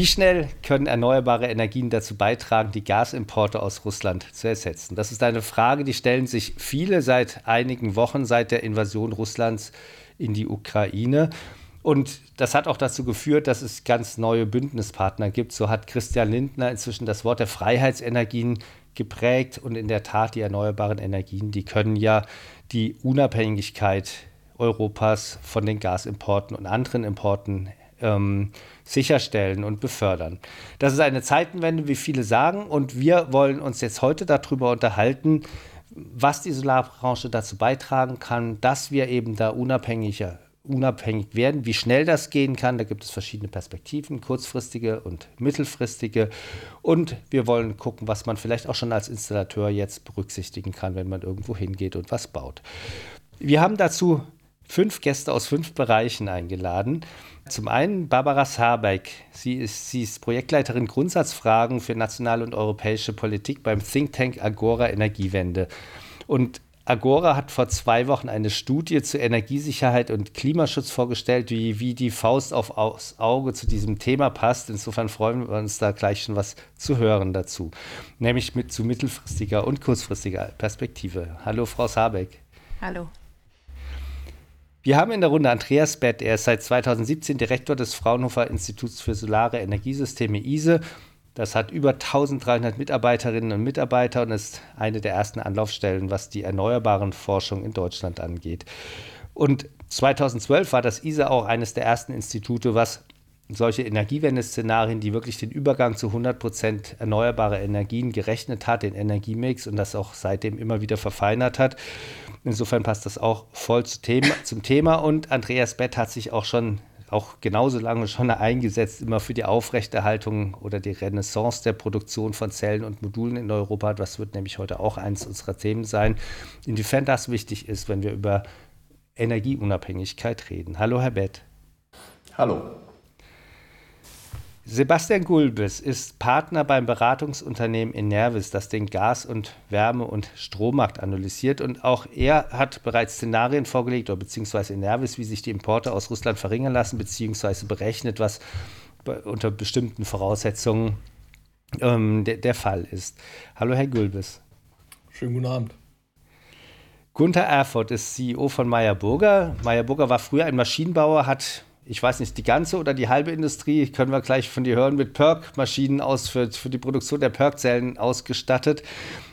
Wie schnell können erneuerbare Energien dazu beitragen, die Gasimporte aus Russland zu ersetzen? Das ist eine Frage, die stellen sich viele seit einigen Wochen, seit der Invasion Russlands in die Ukraine. Und das hat auch dazu geführt, dass es ganz neue Bündnispartner gibt. So hat Christian Lindner inzwischen das Wort der Freiheitsenergien geprägt. Und in der Tat, die erneuerbaren Energien, die können ja die Unabhängigkeit Europas von den Gasimporten und anderen Importen ähm, sicherstellen und befördern. Das ist eine Zeitenwende, wie viele sagen. Und wir wollen uns jetzt heute darüber unterhalten, was die Solarbranche dazu beitragen kann, dass wir eben da unabhängiger unabhängig werden. Wie schnell das gehen kann, da gibt es verschiedene Perspektiven, kurzfristige und mittelfristige. Und wir wollen gucken, was man vielleicht auch schon als Installateur jetzt berücksichtigen kann, wenn man irgendwo hingeht und was baut. Wir haben dazu fünf Gäste aus fünf Bereichen eingeladen. Zum einen Barbara Sabeck. Sie ist, sie ist Projektleiterin Grundsatzfragen für nationale und europäische Politik beim Think Tank Agora Energiewende. Und Agora hat vor zwei Wochen eine Studie zu Energiesicherheit und Klimaschutz vorgestellt, wie, wie die Faust aufs Auge zu diesem Thema passt. Insofern freuen wir uns da gleich schon was zu hören dazu, nämlich mit zu mittelfristiger und kurzfristiger Perspektive. Hallo, Frau Sabeck. Hallo. Wir haben in der Runde Andreas Bett. Er ist seit 2017 Direktor des Fraunhofer Instituts für Solare Energiesysteme ISE das hat über 1300 Mitarbeiterinnen und Mitarbeiter und ist eine der ersten Anlaufstellen, was die erneuerbaren Forschung in Deutschland angeht. Und 2012 war das ISA auch eines der ersten Institute, was solche Energiewende-Szenarien, die wirklich den Übergang zu 100 Prozent erneuerbare Energien gerechnet hat, den Energiemix und das auch seitdem immer wieder verfeinert hat. Insofern passt das auch voll zum Thema. Und Andreas Bett hat sich auch schon auch genauso lange schon eingesetzt, immer für die Aufrechterhaltung oder die Renaissance der Produktion von Zellen und Modulen in Europa. Das wird nämlich heute auch eines unserer Themen sein. Inwiefern das wichtig ist, wenn wir über Energieunabhängigkeit reden. Hallo, Herr Bett. Hallo. Sebastian Gulbis ist Partner beim Beratungsunternehmen Enervis, das den Gas- und Wärme- und Strommarkt analysiert. Und auch er hat bereits Szenarien vorgelegt, oder beziehungsweise Enervis, wie sich die Importe aus Russland verringern lassen, beziehungsweise berechnet, was unter bestimmten Voraussetzungen ähm, der, der Fall ist. Hallo, Herr Gulbis. Schönen guten Abend. Gunther Erfurt ist CEO von Meyer Burger. Meyer Burger war früher ein Maschinenbauer, hat ich weiß nicht, die ganze oder die halbe Industrie, können wir gleich von dir hören, mit Perk-Maschinen aus für, für die Produktion der Perk-Zellen ausgestattet.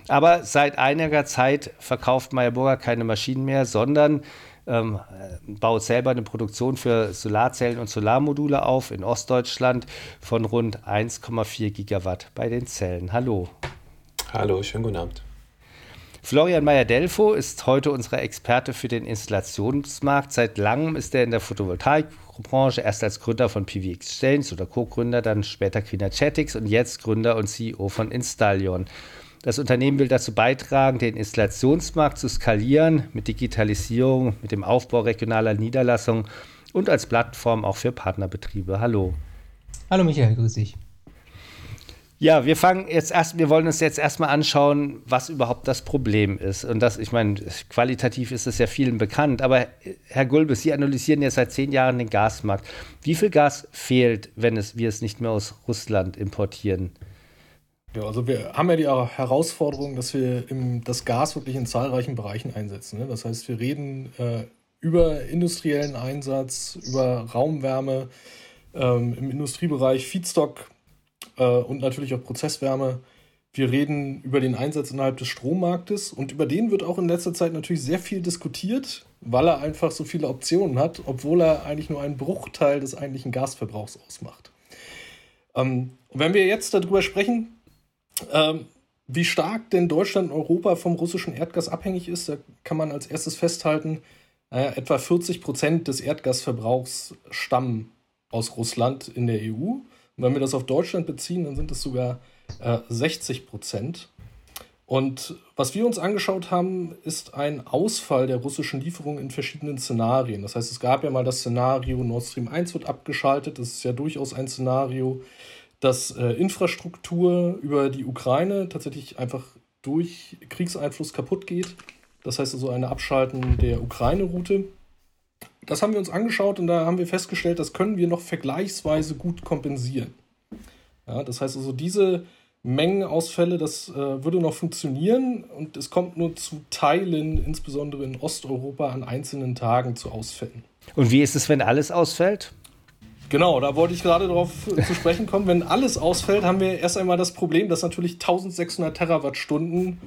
Aber seit einiger Zeit verkauft Meyer Burger keine Maschinen mehr, sondern ähm, baut selber eine Produktion für Solarzellen und Solarmodule auf in Ostdeutschland von rund 1,4 Gigawatt bei den Zellen. Hallo. Hallo, schönen guten Abend. Florian Meyer-Delfo ist heute unser Experte für den Installationsmarkt. Seit langem ist er in der Photovoltaikbranche, erst als Gründer von PV Exchange oder Co-Gründer, dann später Chatix und jetzt Gründer und CEO von Installion. Das Unternehmen will dazu beitragen, den Installationsmarkt zu skalieren mit Digitalisierung, mit dem Aufbau regionaler Niederlassungen und als Plattform auch für Partnerbetriebe. Hallo. Hallo Michael, grüß dich. Ja, wir fangen jetzt erst, wir wollen uns jetzt erstmal anschauen, was überhaupt das Problem ist. Und das, ich meine, qualitativ ist es ja vielen bekannt, aber Herr Gulbes, Sie analysieren ja seit zehn Jahren den Gasmarkt. Wie viel Gas fehlt, wenn es, wir es nicht mehr aus Russland importieren? Ja, also wir haben ja die Herausforderung, dass wir im, das Gas wirklich in zahlreichen Bereichen einsetzen. Ne? Das heißt, wir reden äh, über industriellen Einsatz, über Raumwärme, ähm, im Industriebereich Feedstock äh, und natürlich auch Prozesswärme. Wir reden über den Einsatz innerhalb des Strommarktes und über den wird auch in letzter Zeit natürlich sehr viel diskutiert, weil er einfach so viele Optionen hat, obwohl er eigentlich nur einen Bruchteil des eigentlichen Gasverbrauchs ausmacht. Ähm, wenn wir jetzt darüber sprechen, ähm, wie stark denn Deutschland und Europa vom russischen Erdgas abhängig ist, da kann man als erstes festhalten, naja, etwa 40 Prozent des Erdgasverbrauchs stammen aus Russland in der EU. Und wenn wir das auf Deutschland beziehen, dann sind es sogar äh, 60 Prozent. Und was wir uns angeschaut haben, ist ein Ausfall der russischen Lieferungen in verschiedenen Szenarien. Das heißt, es gab ja mal das Szenario, Nord Stream 1 wird abgeschaltet. Das ist ja durchaus ein Szenario, dass äh, Infrastruktur über die Ukraine tatsächlich einfach durch Kriegseinfluss kaputt geht. Das heißt also eine Abschalten der Ukraine-Route das haben wir uns angeschaut und da haben wir festgestellt, das können wir noch vergleichsweise gut kompensieren. Ja, das heißt also, diese Mengenausfälle, das äh, würde noch funktionieren und es kommt nur zu Teilen, insbesondere in Osteuropa, an einzelnen Tagen zu Ausfällen. Und wie ist es, wenn alles ausfällt? Genau, da wollte ich gerade darauf zu sprechen kommen. Wenn alles ausfällt, haben wir erst einmal das Problem, dass natürlich 1600 Terawattstunden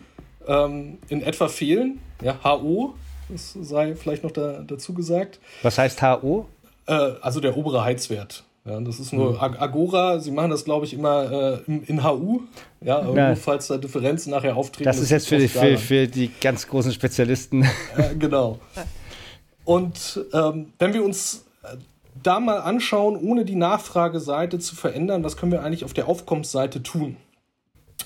ähm, in etwa fehlen. Ja, HO, das sei vielleicht noch da, dazu gesagt. Was heißt HO? Äh, also der obere Heizwert. Ja, das ist nur mhm. Agora. Sie machen das, glaube ich, immer äh, in, in, HU. Ja, ja. nur falls da Differenzen nachher auftreten. Das ist jetzt für die, für, für die ganz großen Spezialisten. Ja, genau. Und ähm, wenn wir uns äh, da mal anschauen, ohne die Nachfrageseite zu verändern, was können wir eigentlich auf der Aufkommensseite tun?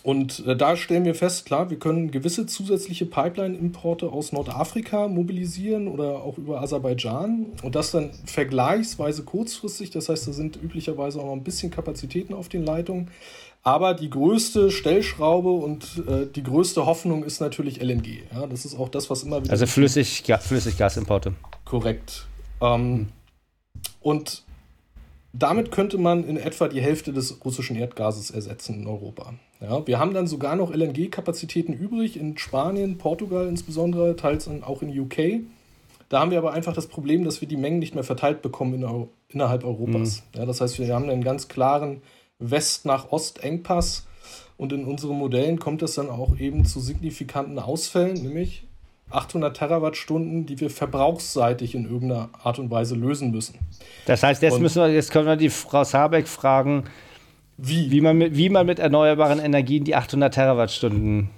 Und äh, da stellen wir fest, klar, wir können gewisse zusätzliche Pipeline-Importe aus Nordafrika mobilisieren oder auch über Aserbaidschan und das dann vergleichsweise kurzfristig. Das heißt, da sind üblicherweise auch noch ein bisschen Kapazitäten auf den Leitungen. Aber die größte Stellschraube und äh, die größte Hoffnung ist natürlich LNG. Ja, das ist auch das, was immer wieder. Also Flüssig, Flüssiggasimporte. Korrekt. Ähm, mhm. Und damit könnte man in etwa die Hälfte des russischen Erdgases ersetzen in Europa. Ja, wir haben dann sogar noch LNG-Kapazitäten übrig in Spanien, Portugal insbesondere, teils auch in UK. Da haben wir aber einfach das Problem, dass wir die Mengen nicht mehr verteilt bekommen in, innerhalb Europas. Mhm. Ja, das heißt, wir haben einen ganz klaren West- nach Ost-Engpass und in unseren Modellen kommt es dann auch eben zu signifikanten Ausfällen, nämlich 800 Terawattstunden, die wir verbrauchsseitig in irgendeiner Art und Weise lösen müssen. Das heißt, jetzt, müssen wir, jetzt können wir die Frau Sabeck fragen, wie? Wie man mit, wie man mit erneuerbaren Energien die 800 Terawattstunden.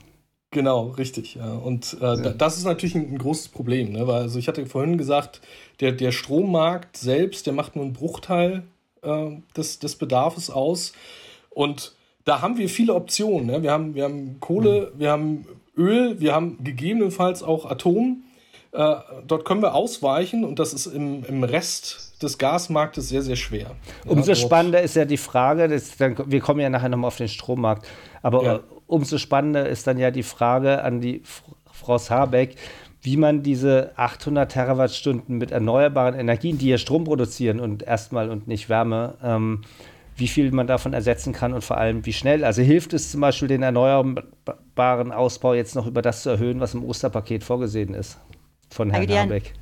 Genau, richtig. Ja. Und äh, ja. das ist natürlich ein, ein großes Problem, ne? weil also ich hatte vorhin gesagt, der, der Strommarkt selbst, der macht nur einen Bruchteil äh, des, des Bedarfs aus. Und da haben wir viele Optionen. Ne? Wir, haben, wir haben Kohle, mhm. wir haben Öl, wir haben gegebenenfalls auch Atom. Äh, dort können wir ausweichen und das ist im, im Rest des Gasmarktes sehr, sehr schwer. Umso ja, spannender ist ja die Frage, das, dann, wir kommen ja nachher nochmal auf den Strommarkt, aber ja. umso spannender ist dann ja die Frage an die Frau Sabeck, wie man diese 800 Terawattstunden mit erneuerbaren Energien, die ja Strom produzieren und erstmal und nicht Wärme, ähm, wie viel man davon ersetzen kann und vor allem wie schnell. Also hilft es zum Beispiel den erneuerbaren Ausbau jetzt noch über das zu erhöhen, was im Osterpaket vorgesehen ist von Herrn Habeck?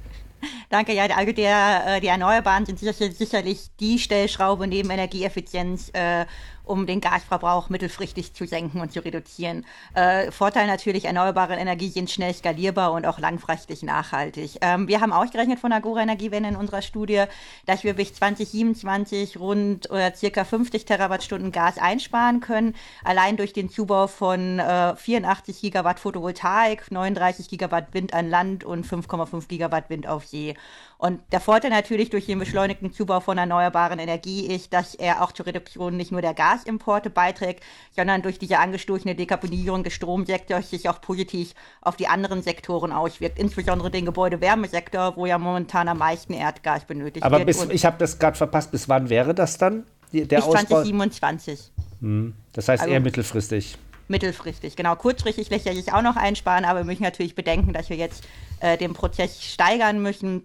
Danke, ja, also der, äh, die Erneuerbaren sind sicherlich die Stellschraube neben Energieeffizienz, äh, um den Gasverbrauch mittelfristig zu senken und zu reduzieren. Äh, Vorteil natürlich, erneuerbare Energie sind schnell skalierbar und auch langfristig nachhaltig. Ähm, wir haben ausgerechnet von Agora Energiewende in unserer Studie, dass wir bis 2027 rund oder circa 50 Terawattstunden Gas einsparen können, allein durch den Zubau von äh, 84 Gigawatt Photovoltaik, 39 Gigawatt Wind an Land und 5,5 Gigawatt Wind auf See. Und der Vorteil natürlich durch den beschleunigten Zubau von erneuerbaren Energie ist, dass er auch zur Reduktion nicht nur der Gasimporte beiträgt, sondern durch diese angestoßene Dekarbonisierung des Stromsektors sich auch positiv auf die anderen Sektoren auswirkt, insbesondere den Gebäude-Wärmesektor, wo ja momentan am meisten Erdgas benötigt Aber wird. Aber ich habe das gerade verpasst, bis wann wäre das dann? Der bis Ausbau? 2027. Hm. Das heißt also, eher mittelfristig mittelfristig. Genau, kurzfristig lässt er sich auch noch einsparen, aber wir müssen natürlich bedenken, dass wir jetzt äh, den Prozess steigern müssen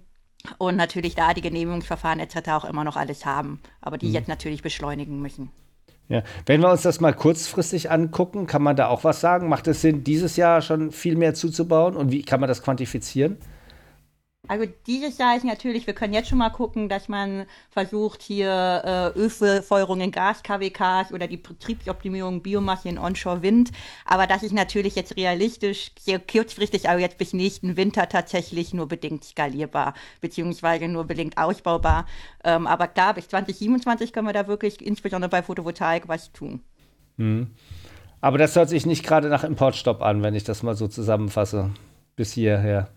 und natürlich da die Genehmigungsverfahren etc. auch immer noch alles haben, aber die mhm. jetzt natürlich beschleunigen müssen. Ja, wenn wir uns das mal kurzfristig angucken, kann man da auch was sagen? Macht es Sinn, dieses Jahr schon viel mehr zuzubauen und wie kann man das quantifizieren? Also dieses Jahr ist natürlich, wir können jetzt schon mal gucken, dass man versucht, hier äh, Ölfeuerung in Gas-KWKs oder die Betriebsoptimierung Biomasse in Onshore-Wind. Aber das ist natürlich jetzt realistisch, sehr kurzfristig, aber jetzt bis nächsten Winter tatsächlich nur bedingt skalierbar, beziehungsweise nur bedingt ausbaubar. Ähm, aber klar, bis 2027 können wir da wirklich, insbesondere bei Photovoltaik, was tun. Mhm. Aber das hört sich nicht gerade nach Importstopp an, wenn ich das mal so zusammenfasse. Bis hierher.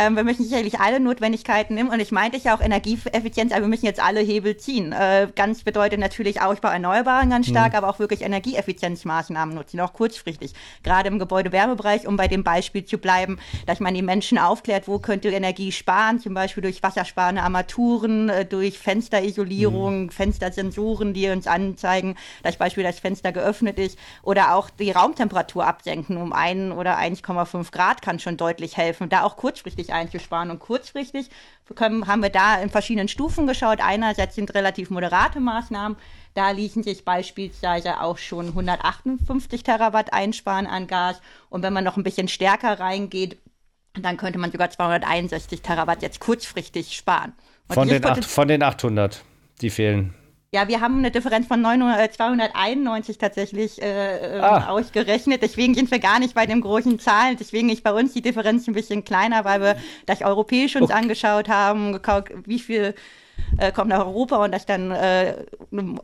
Ähm, wir müssen sicherlich alle Notwendigkeiten nehmen und ich meinte ja auch Energieeffizienz, aber wir müssen jetzt alle Hebel ziehen. Äh, ganz bedeutet natürlich Ausbau Erneuerbaren ganz stark, mhm. aber auch wirklich Energieeffizienzmaßnahmen nutzen, auch kurzfristig. Gerade im Gebäude-Wärmebereich, um bei dem Beispiel zu bleiben, dass man die Menschen aufklärt, wo könnte Energie sparen, zum Beispiel durch wassersparende Armaturen, äh, durch Fensterisolierung, mhm. Fenstersensoren, die uns anzeigen, dass Beispiel das Fenster geöffnet ist oder auch die Raumtemperatur absenken um ein oder 1,5 Grad kann schon deutlich helfen. Da auch kurzfristig mittelfristig einzusparen. Und kurzfristig können, haben wir da in verschiedenen Stufen geschaut. Einerseits sind relativ moderate Maßnahmen. Da ließen sich beispielsweise auch schon 158 Terawatt einsparen an Gas. Und wenn man noch ein bisschen stärker reingeht, dann könnte man sogar 261 Terawatt jetzt kurzfristig sparen. Von den, acht, von den 800, die fehlen. Ja, wir haben eine Differenz von 900, 291 äh, tatsächlich äh, ähm, ah. ausgerechnet. Deswegen sind wir gar nicht bei den großen Zahlen. Deswegen ist bei uns die Differenz ein bisschen kleiner, weil wir das europäisch uns okay. angeschaut haben, geguckt, wie viel äh, kommt nach Europa und dass dann äh,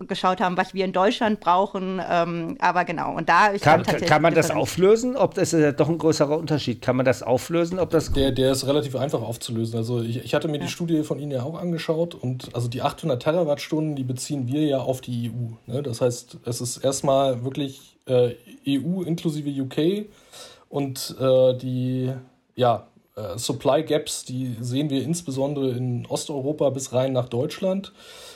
geschaut haben, was wir in Deutschland brauchen. Ähm, aber genau, und da kann, kann man das auflösen? Ob das ist ja doch ein größerer Unterschied. Kann man das auflösen? Ob das der, der ist relativ einfach aufzulösen. Also ich, ich hatte mir ja. die Studie von Ihnen ja auch angeschaut und also die 800 Terawattstunden, die beziehen wir ja auf die EU. Ne? Das heißt, es ist erstmal wirklich äh, EU inklusive UK und äh, die ja, äh, Supply Gaps, die sehen wir insbesondere in Osteuropa bis rein nach Deutschland.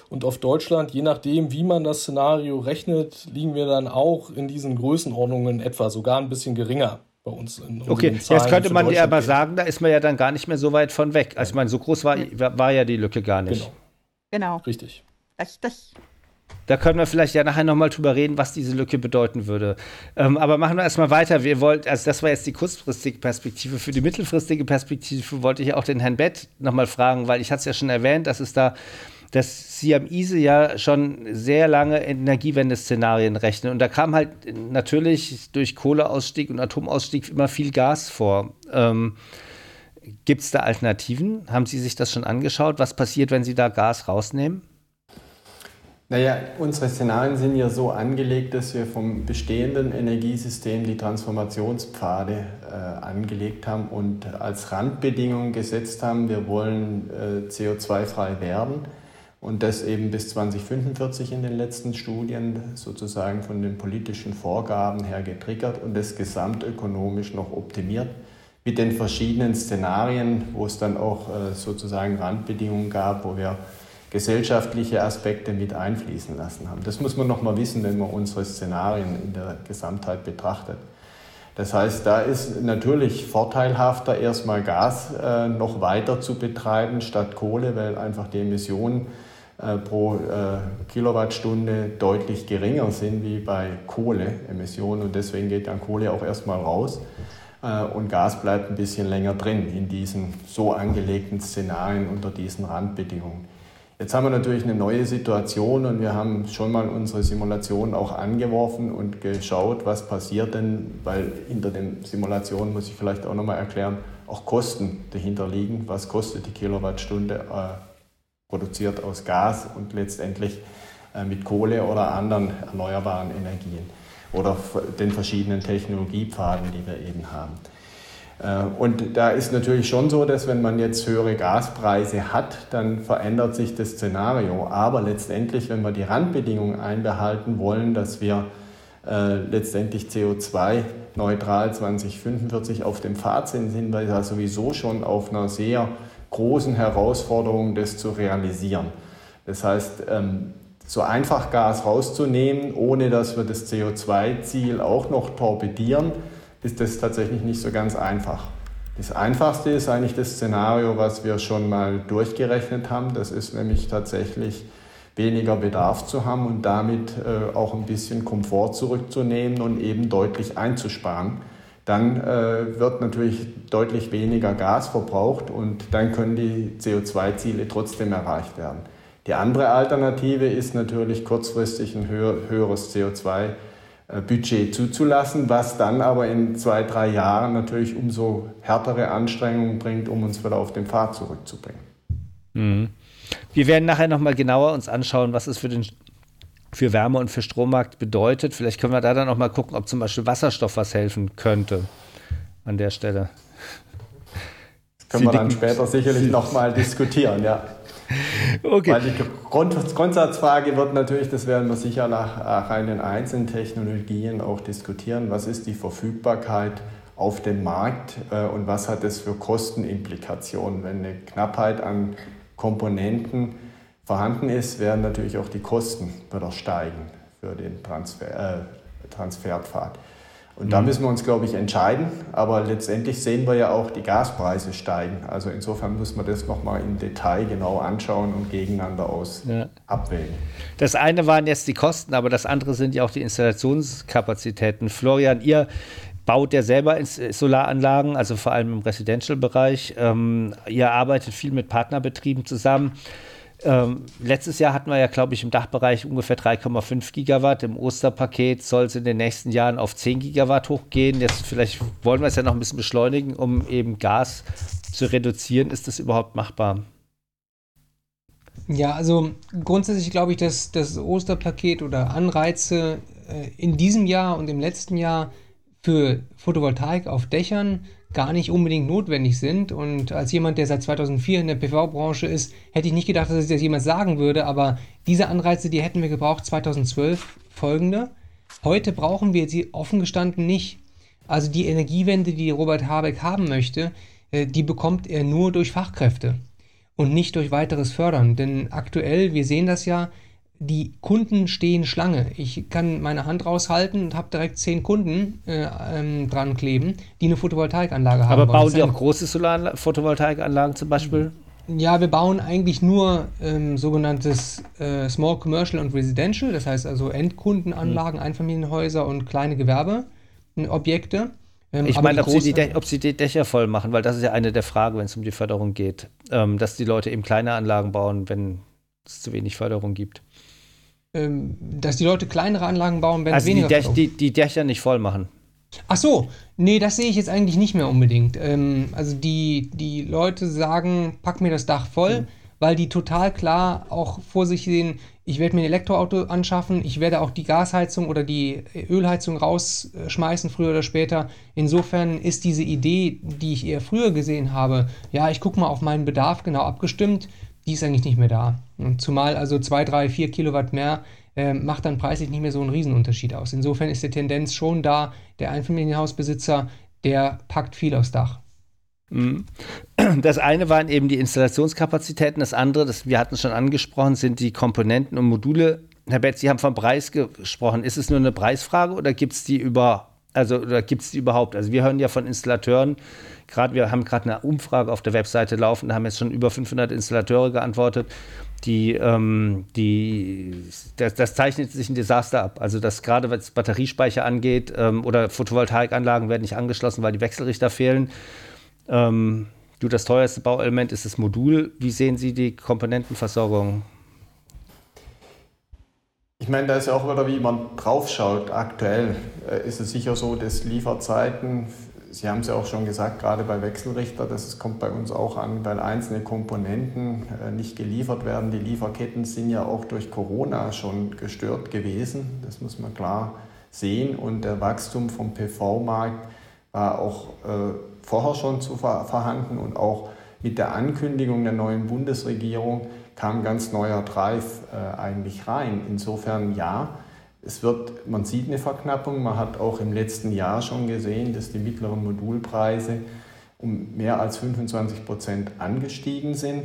Und auf Deutschland, je nachdem, wie man das Szenario rechnet, liegen wir dann auch in diesen Größenordnungen etwa sogar ein bisschen geringer bei uns. okay, jetzt könnte man ja aber sagen, da ist man ja dann gar nicht mehr so weit von weg. Also, ich meine, so groß war, war ja die Lücke gar nicht. Genau. Genau. Richtig. Das, das da können wir vielleicht ja nachher nochmal drüber reden, was diese Lücke bedeuten würde. Ähm, aber machen wir erstmal weiter. Wir wollten, also das war jetzt die kurzfristige Perspektive. Für die mittelfristige Perspektive wollte ich auch den Herrn Bett nochmal fragen, weil ich hatte es ja schon erwähnt, dass es da dass sie am ISE ja schon sehr lange Energiewende-Szenarien rechnen. Und da kam halt natürlich durch Kohleausstieg und Atomausstieg immer viel Gas vor. Ähm, Gibt es da Alternativen? Haben Sie sich das schon angeschaut? Was passiert, wenn Sie da Gas rausnehmen? Naja, unsere Szenarien sind ja so angelegt, dass wir vom bestehenden Energiesystem die Transformationspfade äh, angelegt haben und als Randbedingung gesetzt haben, wir wollen äh, CO2-frei werden. Und das eben bis 2045 in den letzten Studien sozusagen von den politischen Vorgaben her getriggert und das gesamtökonomisch noch optimiert. Mit den verschiedenen Szenarien, wo es dann auch äh, sozusagen Randbedingungen gab, wo wir gesellschaftliche Aspekte mit einfließen lassen haben. Das muss man noch mal wissen, wenn man unsere Szenarien in der Gesamtheit betrachtet. Das heißt, da ist natürlich vorteilhafter, erstmal Gas äh, noch weiter zu betreiben statt Kohle, weil einfach die Emissionen äh, pro äh, Kilowattstunde deutlich geringer sind wie bei Kohleemissionen und deswegen geht dann Kohle auch erstmal raus äh, und Gas bleibt ein bisschen länger drin in diesen so angelegten Szenarien unter diesen Randbedingungen. Jetzt haben wir natürlich eine neue Situation und wir haben schon mal unsere Simulation auch angeworfen und geschaut, was passiert denn, weil hinter den Simulationen muss ich vielleicht auch nochmal erklären, auch Kosten dahinter liegen. Was kostet die Kilowattstunde äh, produziert aus Gas und letztendlich äh, mit Kohle oder anderen erneuerbaren Energien oder den verschiedenen Technologiepfaden, die wir eben haben. Äh, und da ist natürlich schon so, dass wenn man jetzt höhere Gaspreise hat, dann verändert sich das Szenario. Aber letztendlich, wenn wir die Randbedingungen einbehalten wollen, dass wir äh, letztendlich CO2-neutral 2045 auf dem Pfad sind, sind wir ja sowieso schon auf einer sehr großen Herausforderung, das zu realisieren. Das heißt, ähm, so einfach Gas rauszunehmen, ohne dass wir das CO2-Ziel auch noch torpedieren, ist das tatsächlich nicht so ganz einfach. Das Einfachste ist eigentlich das Szenario, was wir schon mal durchgerechnet haben. Das ist nämlich tatsächlich weniger Bedarf zu haben und damit äh, auch ein bisschen Komfort zurückzunehmen und eben deutlich einzusparen. Dann äh, wird natürlich deutlich weniger Gas verbraucht und dann können die CO2-Ziele trotzdem erreicht werden. Die andere Alternative ist natürlich kurzfristig ein höher, höheres CO2 äh, Budget zuzulassen, was dann aber in zwei, drei Jahren natürlich umso härtere Anstrengungen bringt, um uns wieder auf den Pfad zurückzubringen. Mhm. Wir werden nachher nochmal genauer uns anschauen, was es für den für Wärme und für Strommarkt bedeutet. Vielleicht können wir da dann auch mal gucken, ob zum Beispiel Wasserstoff was helfen könnte an der Stelle. Das können Sie wir dann später sicherlich nochmal diskutieren, ja. Okay. Weil die Grund Grundsatzfrage wird natürlich, das werden wir sicher nach rein den einzelnen Technologien auch diskutieren, was ist die Verfügbarkeit auf dem Markt äh, und was hat das für Kostenimplikationen. Wenn eine Knappheit an Komponenten vorhanden ist, werden natürlich auch die Kosten wieder steigen für den Transfer, äh, Transferpfad. Und da mhm. müssen wir uns, glaube ich, entscheiden. Aber letztendlich sehen wir ja auch, die Gaspreise steigen. Also insofern muss man das nochmal im Detail genau anschauen und gegeneinander aus ja. abwägen. Das eine waren jetzt die Kosten, aber das andere sind ja auch die Installationskapazitäten. Florian, ihr baut ja selber Solaranlagen, also vor allem im Residential-Bereich. Ähm, ihr arbeitet viel mit Partnerbetrieben zusammen. Ähm, letztes Jahr hatten wir ja, glaube ich, im Dachbereich ungefähr 3,5 Gigawatt. Im Osterpaket soll es in den nächsten Jahren auf 10 Gigawatt hochgehen. Jetzt vielleicht wollen wir es ja noch ein bisschen beschleunigen, um eben Gas zu reduzieren. Ist das überhaupt machbar? Ja, also grundsätzlich glaube ich, dass das Osterpaket oder Anreize äh, in diesem Jahr und im letzten Jahr für Photovoltaik auf Dächern gar nicht unbedingt notwendig sind. Und als jemand, der seit 2004 in der PV-Branche ist, hätte ich nicht gedacht, dass ich das jemals sagen würde. Aber diese Anreize, die hätten wir gebraucht 2012 folgende. Heute brauchen wir sie offen gestanden nicht. Also die Energiewende, die Robert Habeck haben möchte, äh, die bekommt er nur durch Fachkräfte und nicht durch weiteres Fördern. Denn aktuell, wir sehen das ja, die Kunden stehen Schlange. Ich kann meine Hand raushalten und habe direkt zehn Kunden äh, ähm, dran kleben, die eine Photovoltaikanlage haben. Aber bauen die auch große Solar-Photovoltaikanlagen zum Beispiel? Ja, wir bauen eigentlich nur ähm, sogenanntes äh, Small Commercial und Residential, das heißt also Endkundenanlagen, mhm. Einfamilienhäuser und kleine Gewerbeobjekte. Ähm, ich meine, ob, sie ob sie die Dächer voll machen, weil das ist ja eine der Fragen, wenn es um die Förderung geht, ähm, dass die Leute eben kleine Anlagen bauen, wenn es zu wenig Förderung gibt dass die Leute kleinere Anlagen bauen, wenn also weniger die, Däch, die, die Dächer nicht voll machen. Ach so, nee, das sehe ich jetzt eigentlich nicht mehr unbedingt. Ähm, also die, die Leute sagen, pack mir das Dach voll, mhm. weil die total klar auch vor sich sehen, ich werde mir ein Elektroauto anschaffen, ich werde auch die Gasheizung oder die Ölheizung rausschmeißen, früher oder später. Insofern ist diese Idee, die ich eher früher gesehen habe, ja, ich gucke mal auf meinen Bedarf genau abgestimmt, die ist eigentlich nicht mehr da. Und zumal also 2, 3, 4 Kilowatt mehr äh, macht dann preislich nicht mehr so einen Riesenunterschied aus. Insofern ist die Tendenz schon da, der Einfamilienhausbesitzer, der packt viel aufs Dach. Mhm. Das eine waren eben die Installationskapazitäten, das andere, das wir hatten es schon angesprochen, sind die Komponenten und Module. Herr Betz, Sie haben vom Preis gesprochen. Ist es nur eine Preisfrage oder gibt es die über, also gibt es die überhaupt? Also wir hören ja von Installateuren, gerade wir haben gerade eine Umfrage auf der Webseite laufen, da haben jetzt schon über 500 Installateure geantwortet. Die, ähm, die, das, das, zeichnet sich ein Desaster ab. Also, dass gerade was Batteriespeicher angeht ähm, oder Photovoltaikanlagen werden nicht angeschlossen, weil die Wechselrichter fehlen. Ähm, du, das teuerste Bauelement ist das Modul. Wie sehen Sie die Komponentenversorgung? Ich meine, da ist ja auch wieder, wie man draufschaut. Aktuell äh, ist es sicher so, dass Lieferzeiten Sie haben es ja auch schon gesagt, gerade bei Wechselrichter, das kommt bei uns auch an, weil einzelne Komponenten äh, nicht geliefert werden. Die Lieferketten sind ja auch durch Corona schon gestört gewesen, das muss man klar sehen. Und der Wachstum vom PV-Markt war auch äh, vorher schon zu vorhanden und auch mit der Ankündigung der neuen Bundesregierung kam ganz neuer Drive äh, eigentlich rein. Insofern ja, es wird, man sieht eine Verknappung. Man hat auch im letzten Jahr schon gesehen, dass die mittleren Modulpreise um mehr als 25 Prozent angestiegen sind.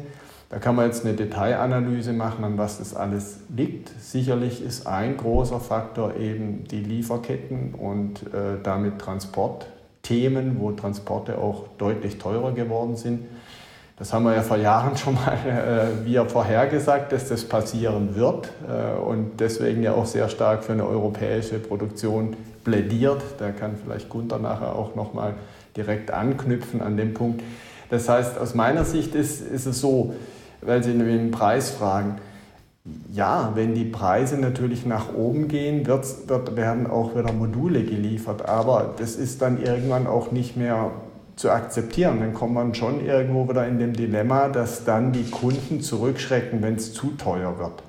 Da kann man jetzt eine Detailanalyse machen, an was das alles liegt. Sicherlich ist ein großer Faktor eben die Lieferketten und äh, damit Transportthemen, wo Transporte auch deutlich teurer geworden sind. Das haben wir ja vor Jahren schon mal äh, wieder vorhergesagt, dass das passieren wird äh, und deswegen ja auch sehr stark für eine europäische Produktion plädiert. Da kann vielleicht Gunther nachher auch nochmal direkt anknüpfen an dem Punkt. Das heißt, aus meiner Sicht ist, ist es so, weil Sie den Preis fragen, ja, wenn die Preise natürlich nach oben gehen, wird, werden auch wieder Module geliefert. Aber das ist dann irgendwann auch nicht mehr zu akzeptieren. Dann kommt man schon irgendwo wieder in dem Dilemma, dass dann die Kunden zurückschrecken, wenn es zu teuer wird.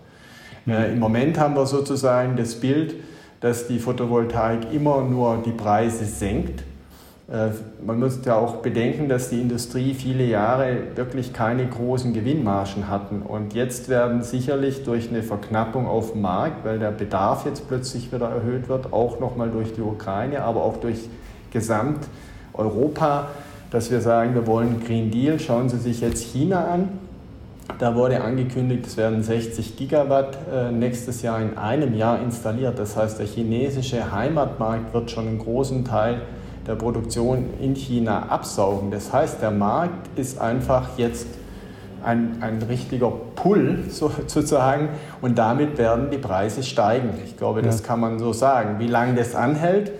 Äh, Im Moment haben wir sozusagen das Bild, dass die Photovoltaik immer nur die Preise senkt. Äh, man muss ja auch bedenken, dass die Industrie viele Jahre wirklich keine großen Gewinnmargen hatten. Und jetzt werden sicherlich durch eine Verknappung auf dem Markt, weil der Bedarf jetzt plötzlich wieder erhöht wird, auch nochmal durch die Ukraine, aber auch durch Gesamt Europa, dass wir sagen, wir wollen Green Deal. Schauen Sie sich jetzt China an. Da wurde angekündigt, es werden 60 Gigawatt äh, nächstes Jahr in einem Jahr installiert. Das heißt, der chinesische Heimatmarkt wird schon einen großen Teil der Produktion in China absaugen. Das heißt, der Markt ist einfach jetzt ein, ein richtiger Pull sozusagen und damit werden die Preise steigen. Ich glaube, das kann man so sagen. Wie lange das anhält,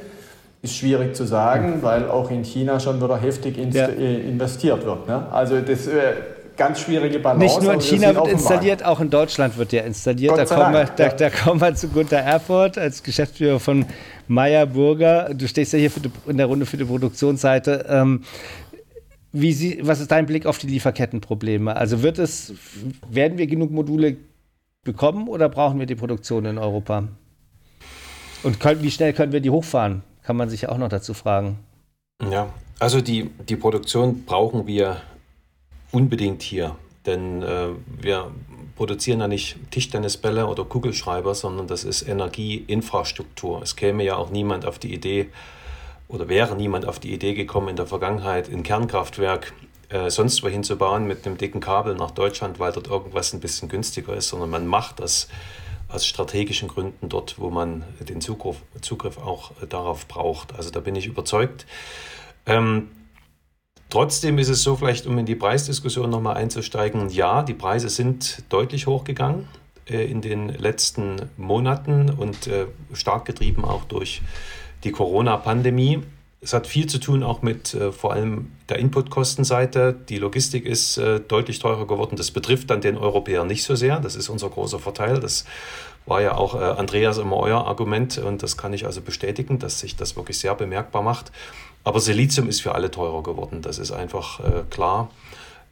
ist schwierig zu sagen, weil auch in China schon wieder heftig ja. Äh, investiert wird. Ne? Also das äh, ganz schwierige Balance. Nicht nur in China wird installiert, auch in Deutschland wird ja installiert. Da kommen, wir, da, da kommen, wir, zu Gunter Erfurt als Geschäftsführer von Meyer Burger. Du stehst ja hier die, in der Runde für die Produktionsseite. Ähm, sie, was ist dein Blick auf die Lieferkettenprobleme? Also wird es, werden wir genug Module bekommen oder brauchen wir die Produktion in Europa? Und können, wie schnell können wir die hochfahren? Kann man sich ja auch noch dazu fragen. Ja, also die, die Produktion brauchen wir unbedingt hier. Denn äh, wir produzieren ja nicht Tischtennisbälle oder Kugelschreiber, sondern das ist Energieinfrastruktur. Es käme ja auch niemand auf die Idee oder wäre niemand auf die Idee gekommen, in der Vergangenheit ein Kernkraftwerk äh, sonst wohin zu bauen mit einem dicken Kabel nach Deutschland, weil dort irgendwas ein bisschen günstiger ist, sondern man macht das aus strategischen Gründen dort, wo man den Zugriff, Zugriff auch äh, darauf braucht. Also da bin ich überzeugt. Ähm, Trotzdem ist es so, vielleicht um in die Preisdiskussion nochmal einzusteigen, ja, die Preise sind deutlich hochgegangen äh, in den letzten Monaten und äh, stark getrieben auch durch die Corona-Pandemie. Es hat viel zu tun auch mit äh, vor allem der Inputkostenseite. Die Logistik ist äh, deutlich teurer geworden. Das betrifft dann den Europäer nicht so sehr. Das ist unser großer Vorteil. Das war ja auch äh, Andreas immer euer Argument und das kann ich also bestätigen, dass sich das wirklich sehr bemerkbar macht. Aber Silizium ist für alle teurer geworden, das ist einfach äh, klar.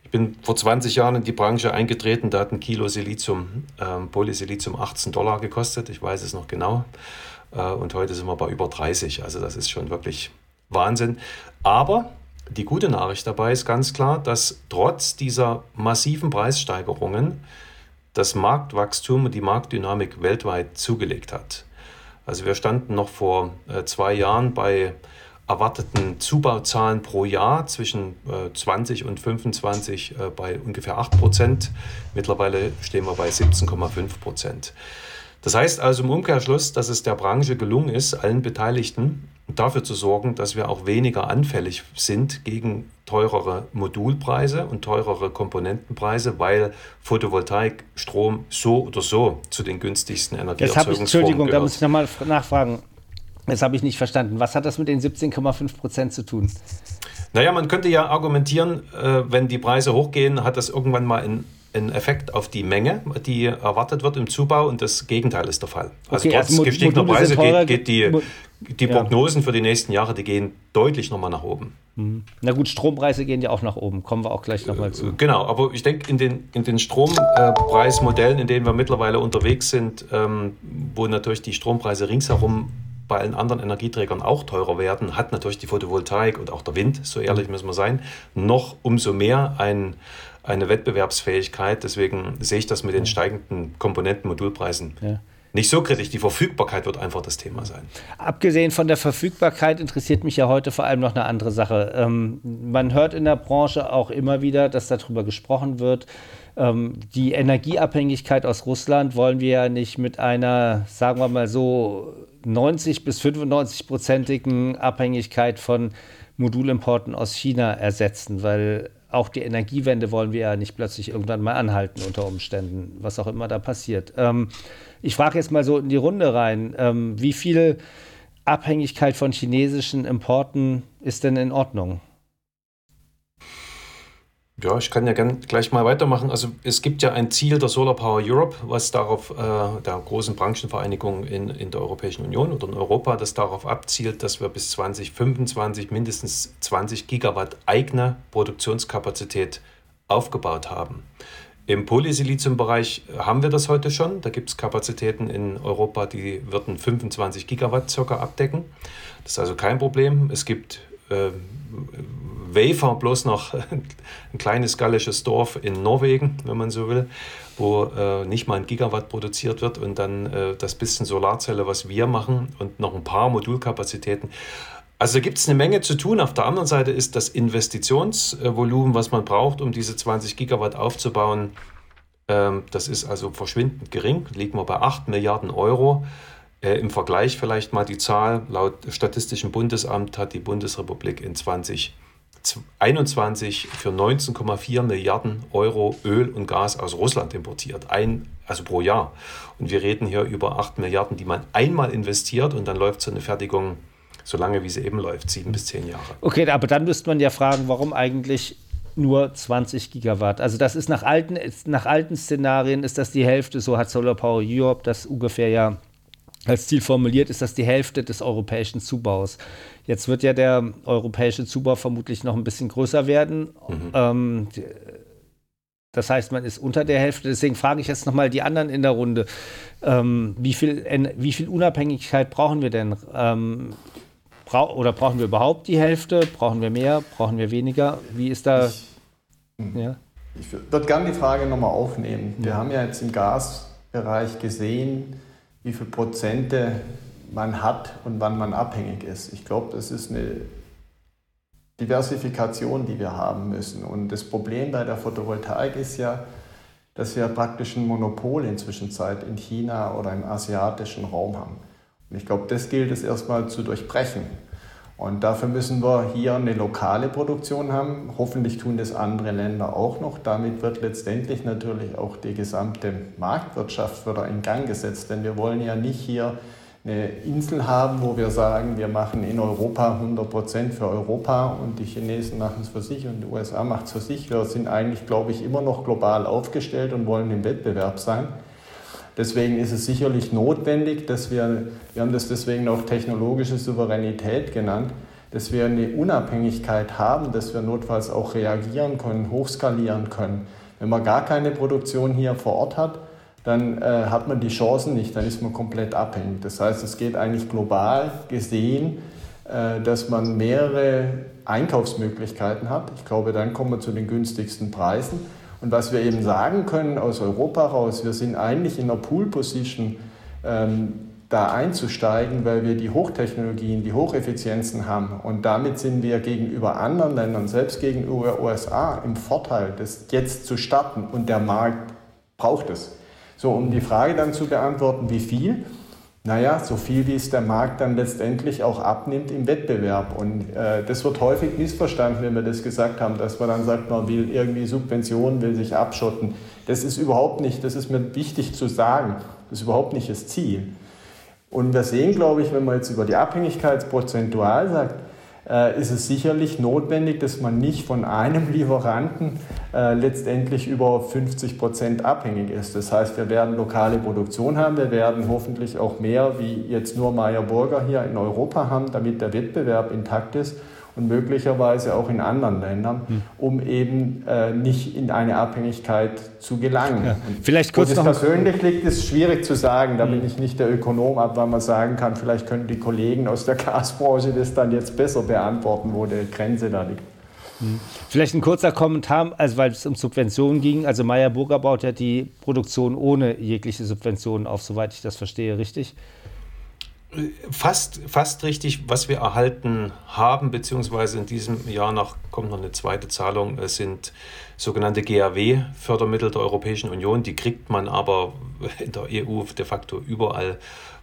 Ich bin vor 20 Jahren in die Branche eingetreten, da hat ein Kilo Silizium, ähm, Polysilizium 18 Dollar gekostet, ich weiß es noch genau. Äh, und heute sind wir bei über 30, also das ist schon wirklich Wahnsinn. Aber die gute Nachricht dabei ist ganz klar, dass trotz dieser massiven Preissteigerungen das Marktwachstum und die Marktdynamik weltweit zugelegt hat. Also wir standen noch vor äh, zwei Jahren bei erwarteten Zubauzahlen pro Jahr zwischen 20 äh, und 25 äh, bei ungefähr 8 Prozent. Mittlerweile stehen wir bei 17,5 Prozent. Das heißt also im Umkehrschluss, dass es der Branche gelungen ist, allen Beteiligten dafür zu sorgen, dass wir auch weniger anfällig sind gegen teurere Modulpreise und teurere Komponentenpreise, weil Photovoltaik, Strom so oder so zu den günstigsten Energieerzeugungsformen Entschuldigung, gehört. da muss ich nochmal nachfragen. Das habe ich nicht verstanden. Was hat das mit den 17,5 Prozent zu tun? Naja, man könnte ja argumentieren, äh, wenn die Preise hochgehen, hat das irgendwann mal einen, einen Effekt auf die Menge, die erwartet wird im Zubau und das Gegenteil ist der Fall. Also okay, trotz also gestiegener Preise geht, geht, die, die Prognosen ja. für die nächsten Jahre, die gehen deutlich nochmal nach oben. Mhm. Na gut, Strompreise gehen ja auch nach oben, kommen wir auch gleich nochmal zu. Genau, aber ich denke, in den, in den Strompreismodellen, in denen wir mittlerweile unterwegs sind, ähm, wo natürlich die Strompreise ringsherum bei allen anderen Energieträgern auch teurer werden, hat natürlich die Photovoltaik und auch der Wind, so ehrlich müssen wir sein, noch umso mehr ein, eine Wettbewerbsfähigkeit. Deswegen sehe ich das mit den steigenden Komponenten-Modulpreisen. Ja nicht so kritisch. Die Verfügbarkeit wird einfach das Thema sein. Abgesehen von der Verfügbarkeit interessiert mich ja heute vor allem noch eine andere Sache. Ähm, man hört in der Branche auch immer wieder, dass darüber gesprochen wird. Ähm, die Energieabhängigkeit aus Russland wollen wir ja nicht mit einer, sagen wir mal so, 90 bis 95-prozentigen Abhängigkeit von Modulimporten aus China ersetzen, weil auch die Energiewende wollen wir ja nicht plötzlich irgendwann mal anhalten unter Umständen, was auch immer da passiert. Ähm, ich frage jetzt mal so in die Runde rein, ähm, wie viel Abhängigkeit von chinesischen Importen ist denn in Ordnung? Ja, ich kann ja gern gleich mal weitermachen. Also es gibt ja ein Ziel der Solar Power Europe, was darauf, äh, der großen Branchenvereinigung in, in der Europäischen Union oder in Europa, das darauf abzielt, dass wir bis 2025 mindestens 20 Gigawatt eigene Produktionskapazität aufgebaut haben. Im Polysilizium-Bereich haben wir das heute schon. Da gibt es Kapazitäten in Europa, die würden 25 Gigawatt circa abdecken. Das ist also kein Problem. Es gibt äh, Wafer bloß noch ein kleines gallisches Dorf in Norwegen, wenn man so will, wo äh, nicht mal ein Gigawatt produziert wird und dann äh, das bisschen Solarzelle, was wir machen und noch ein paar Modulkapazitäten. Also gibt es eine Menge zu tun. Auf der anderen Seite ist das Investitionsvolumen, was man braucht, um diese 20 Gigawatt aufzubauen, Ähm, das ist also verschwindend gering, liegen wir bei 8 Milliarden Euro. Äh, Im Vergleich vielleicht mal die Zahl, laut Statistischem Bundesamt hat die Bundesrepublik in 2021 für 19,4 Milliarden Euro Öl und Gas aus Russland importiert, ein, also pro Jahr. Und wir reden hier über 8 Milliarden, die man einmal investiert und dann läuft so eine Fertigung so lange, wie sie eben läuft, sieben bis zehn Jahre. Okay, aber dann müsste man ja fragen, warum eigentlich nur 20 Gigawatt. Also das ist nach alten, nach alten Szenarien ist das die Hälfte, so hat Solar Power Europe das ungefähr ja als Ziel formuliert, ist das die Hälfte des europäischen Zubaus. Jetzt wird ja der europäische Zubau vermutlich noch ein bisschen größer werden. Mhm. Ähm, das heißt, man ist unter der Hälfte. Deswegen frage ich jetzt nochmal die anderen in der Runde. Ähm, wie, viel, wie viel Unabhängigkeit brauchen wir denn? Ähm, bra oder brauchen wir überhaupt die Hälfte? Brauchen wir mehr? Brauchen wir weniger? Wie ist da. Ich, ja? ich würde gerne die Frage nochmal aufnehmen. Wir ja. haben ja jetzt im Gasbereich gesehen, wie viele Prozente man hat und wann man abhängig ist. Ich glaube, das ist eine Diversifikation, die wir haben müssen. Und das Problem bei der Photovoltaik ist ja, dass wir praktisch ein Monopol inzwischen in China oder im asiatischen Raum haben. Und ich glaube, das gilt es erstmal zu durchbrechen. Und dafür müssen wir hier eine lokale Produktion haben. Hoffentlich tun das andere Länder auch noch. Damit wird letztendlich natürlich auch die gesamte Marktwirtschaft wieder in Gang gesetzt. Denn wir wollen ja nicht hier eine Insel haben, wo wir sagen, wir machen in Europa 100 Prozent für Europa und die Chinesen machen es für sich und die USA macht es für sich. Wir sind eigentlich, glaube ich, immer noch global aufgestellt und wollen im Wettbewerb sein. Deswegen ist es sicherlich notwendig, dass wir, wir haben das deswegen auch technologische Souveränität genannt, dass wir eine Unabhängigkeit haben, dass wir notfalls auch reagieren können, hochskalieren können. Wenn man gar keine Produktion hier vor Ort hat, dann äh, hat man die Chancen nicht, dann ist man komplett abhängig. Das heißt, es geht eigentlich global gesehen, äh, dass man mehrere Einkaufsmöglichkeiten hat. Ich glaube, dann kommen wir zu den günstigsten Preisen. Und was wir eben sagen können aus Europa raus, wir sind eigentlich in einer Pool-Position, ähm, da einzusteigen, weil wir die Hochtechnologien, die Hocheffizienzen haben. Und damit sind wir gegenüber anderen Ländern, selbst gegenüber USA, im Vorteil, das jetzt zu starten. Und der Markt braucht es. So, um die Frage dann zu beantworten, wie viel? Naja, so viel wie es der Markt dann letztendlich auch abnimmt im Wettbewerb. Und äh, das wird häufig missverstanden, wenn wir das gesagt haben, dass man dann sagt, man will irgendwie Subventionen, will sich abschotten. Das ist überhaupt nicht, das ist mir wichtig zu sagen, das ist überhaupt nicht das Ziel. Und wir sehen, glaube ich, wenn man jetzt über die Abhängigkeit prozentual sagt, ist es sicherlich notwendig, dass man nicht von einem Lieferanten äh, letztendlich über 50 Prozent abhängig ist. Das heißt, wir werden lokale Produktion haben, wir werden hoffentlich auch mehr wie jetzt nur Meyer Burger hier in Europa haben, damit der Wettbewerb intakt ist und möglicherweise auch in anderen Ländern, hm. um eben äh, nicht in eine Abhängigkeit zu gelangen. Ja. Vielleicht kurz Wo es persönlich liegt, ist schwierig zu sagen. Da hm. bin ich nicht der Ökonom, ab wann man sagen kann, vielleicht können die Kollegen aus der Gasbranche das dann jetzt besser beantworten, wo die Grenze da liegt. Hm. Vielleicht ein kurzer Kommentar, also weil es um Subventionen ging. Also Meyer Burger baut ja die Produktion ohne jegliche Subventionen auf, soweit ich das verstehe, richtig? Fast, fast richtig, was wir erhalten haben, beziehungsweise in diesem Jahr noch kommt noch eine zweite Zahlung, es sind sogenannte GAW-Fördermittel der Europäischen Union. Die kriegt man aber in der EU de facto überall,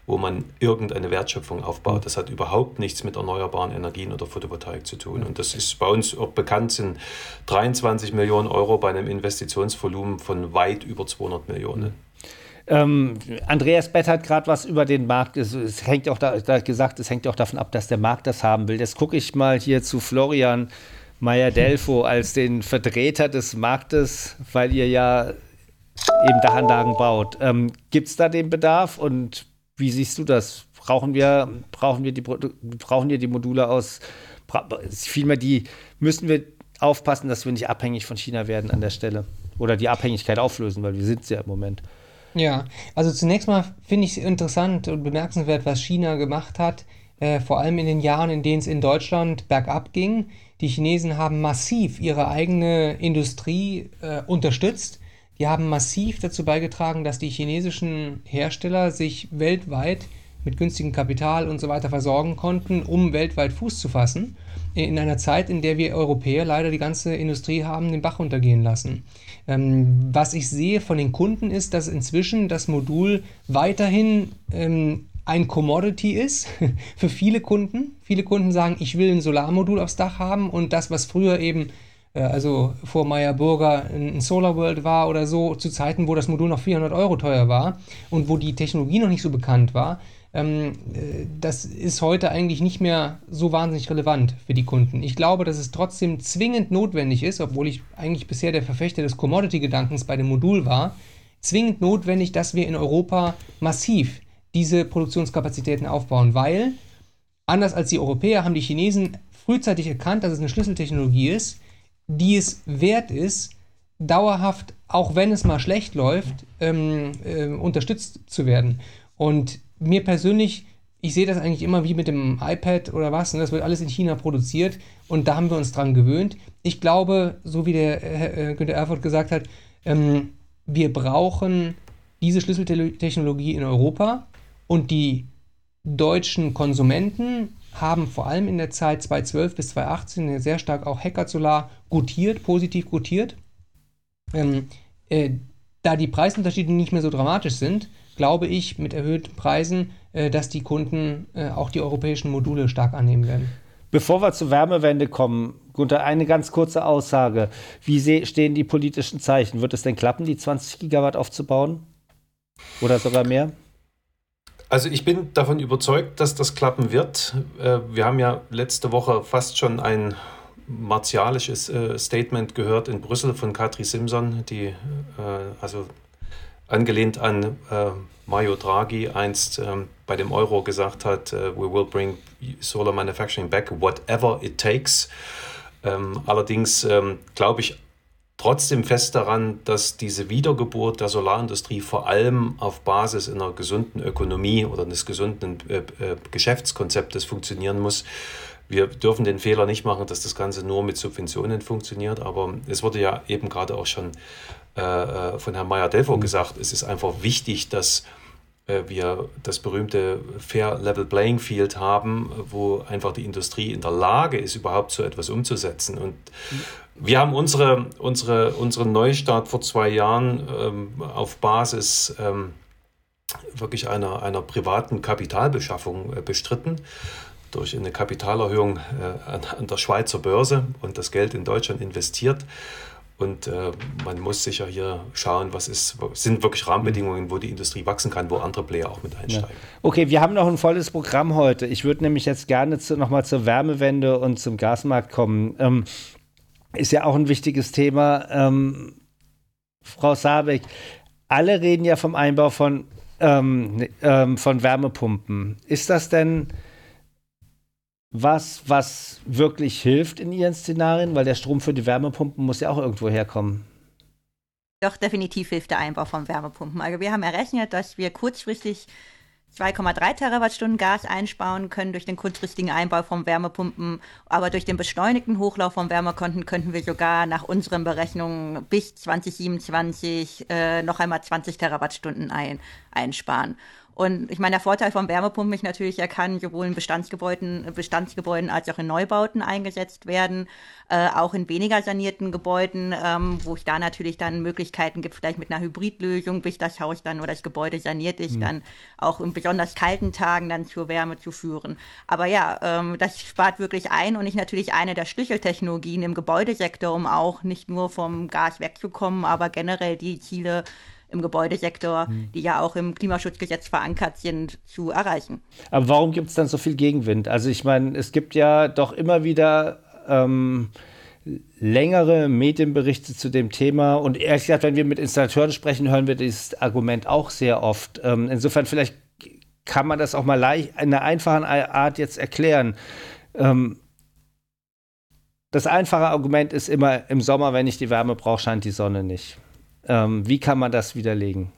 wo man irgendeine Wertschöpfung aufbaut. Das hat überhaupt nichts mit erneuerbaren Energien oder Photovoltaik zu tun. Und das ist bei uns auch bekannt, sind 23 Millionen Euro bei einem Investitionsvolumen von weit über 200 Millionen. Ähm, Andreas Bett hat gerade was über den Markt, es, es hängt auch da, da, gesagt, es hängt auch davon ab, dass der Markt das haben will. Jetzt gucke ich mal hier zu Florian Meyer-Delfo als den Vertreter des Marktes, weil ihr ja eben Dachanlagen baut. Ähm, Gibt es da den Bedarf und wie siehst du das? Brauchen wir, brauchen wir, die, brauchen wir die Module aus, vielmehr die, müssen wir aufpassen, dass wir nicht abhängig von China werden an der Stelle oder die Abhängigkeit auflösen, weil wir sind es ja im Moment. Ja, also zunächst mal finde ich es interessant und bemerkenswert, was China gemacht hat, äh, vor allem in den Jahren, in denen es in Deutschland bergab ging. Die Chinesen haben massiv ihre eigene Industrie äh, unterstützt. Die haben massiv dazu beigetragen, dass die chinesischen Hersteller sich weltweit mit günstigem Kapital und so weiter versorgen konnten, um weltweit Fuß zu fassen. In einer Zeit, in der wir Europäer leider die ganze Industrie haben den Bach untergehen lassen. Ähm, was ich sehe von den Kunden ist, dass inzwischen das Modul weiterhin ähm, ein Commodity ist für viele Kunden. Viele Kunden sagen, ich will ein Solarmodul aufs Dach haben und das, was früher eben äh, also vor Meyer Burger ein Solar World war oder so, zu Zeiten, wo das Modul noch 400 Euro teuer war und wo die Technologie noch nicht so bekannt war, ähm, äh, das ist heute eigentlich nicht mehr so wahnsinnig relevant für die Kunden. Ich glaube, dass es trotzdem zwingend notwendig ist, obwohl ich eigentlich bisher der Verfechter des Commodity-Gedankens bei dem Modul war, zwingend notwendig, dass wir in Europa massiv diese Produktionskapazitäten aufbauen, weil anders als die Europäer haben die Chinesen frühzeitig erkannt, dass es eine Schlüsseltechnologie ist, die es wert ist, dauerhaft, auch wenn es mal schlecht läuft, ähm, äh, unterstützt zu werden. Und mir persönlich, ich sehe das eigentlich immer wie mit dem iPad oder was, und ne? das wird alles in China produziert und da haben wir uns dran gewöhnt. Ich glaube, so wie der äh, Günter Erfurt gesagt hat, ähm, wir brauchen diese Schlüsseltechnologie in Europa und die deutschen Konsumenten haben vor allem in der Zeit 2012 bis 2018 sehr stark auch Hacker Solar gutiert, positiv gutiert. Ähm, äh, da die Preisunterschiede nicht mehr so dramatisch sind, glaube ich mit erhöhten Preisen, äh, dass die Kunden äh, auch die europäischen Module stark annehmen werden. Bevor wir zur Wärmewende kommen, Gunther, eine ganz kurze Aussage. Wie stehen die politischen Zeichen? Wird es denn klappen, die 20 Gigawatt aufzubauen? Oder sogar mehr? Also ich bin davon überzeugt, dass das klappen wird. Äh, wir haben ja letzte Woche fast schon ein martialisches Statement gehört in Brüssel von Katri Simson, die also angelehnt an Mario Draghi einst ähm, bei dem Euro gesagt hat, we will bring solar manufacturing back, whatever it takes. Ähm, allerdings ähm, glaube ich trotzdem fest daran, dass diese Wiedergeburt der Solarindustrie vor allem auf Basis einer gesunden Ökonomie oder eines gesunden äh, äh, Geschäftskonzeptes funktionieren muss. Wir dürfen den Fehler nicht machen, dass das Ganze nur mit Subventionen funktioniert, aber es wurde ja eben gerade auch schon äh, äh von Herrn Meyer-Delvaux mhm. gesagt, es ist einfach wichtig, dass äh, wir das berühmte Fair Level Playing Field haben, wo einfach die Industrie in der Lage ist, überhaupt so etwas umzusetzen. Und mhm. Wir haben unsere, unsere, unseren Neustart vor zwei Jahren ähm, auf Basis ähm, wirklich einer, einer privaten Kapitalbeschaffung äh, bestritten durch eine Kapitalerhöhung äh, an, an, der Schweizer Börse und das Geld in Deutschland investiert. Und äh, man muss sicher hier schauen, was ist, sind wirklich Rahmenbedingungen, wo die Industrie wachsen kann, wo andere Player auch mit einsteigen. Ja. Okay, wir haben noch ein volles Programm heute. Ich würde nämlich jetzt gerne zu, nochmal zur Wärmewende und zum Gasmarkt kommen. Ähm, ist ja auch ein wichtiges Thema. Ähm, Frau Sabeck, alle reden ja vom Einbau von, ähm, ähm, von Wärmepumpen. Ist das denn was, was wirklich hilft in Ihren Szenarien? Weil der Strom für die Wärmepumpen muss ja auch irgendwo herkommen. Doch, definitiv hilft der Einbau von Wärmepumpen. Also wir haben errechnet, dass wir kurzfristig 2,3 Terawattstunden Gas einsparen können durch den kurzfristigen Einbau von Wärmepumpen. Aber durch den beschleunigten Hochlauf von Wärmekonten könnten wir sogar nach unseren Berechnungen bis 2027 äh, noch einmal 20 Terawattstunden ein, einsparen. Und ich meine, der Vorteil von Wärmepumpen ist natürlich, er kann sowohl in Bestandsgebäuden, Bestandsgebäuden als auch in Neubauten eingesetzt werden, äh, auch in weniger sanierten Gebäuden, ähm, wo es da natürlich dann Möglichkeiten gibt, vielleicht mit einer Hybridlösung, bis das Haus dann oder das Gebäude saniert ist, mhm. dann auch in besonders kalten Tagen dann zur Wärme zu führen. Aber ja, ähm, das spart wirklich ein und ist natürlich eine der Schlüsseltechnologien im Gebäudesektor, um auch nicht nur vom Gas wegzukommen, aber generell die Ziele im Gebäudesektor, mhm. die ja auch im Klimaschutzgesetz verankert sind, zu erreichen. Aber warum gibt es dann so viel Gegenwind? Also ich meine, es gibt ja doch immer wieder ähm, längere Medienberichte zu dem Thema und ehrlich gesagt, wenn wir mit Installateuren sprechen, hören wir dieses Argument auch sehr oft. Ähm, insofern vielleicht kann man das auch mal leicht, in einer einfachen Art jetzt erklären. Ähm, das einfache Argument ist immer, im Sommer, wenn ich die Wärme brauche, scheint die Sonne nicht. Ähm, wie kann man das widerlegen?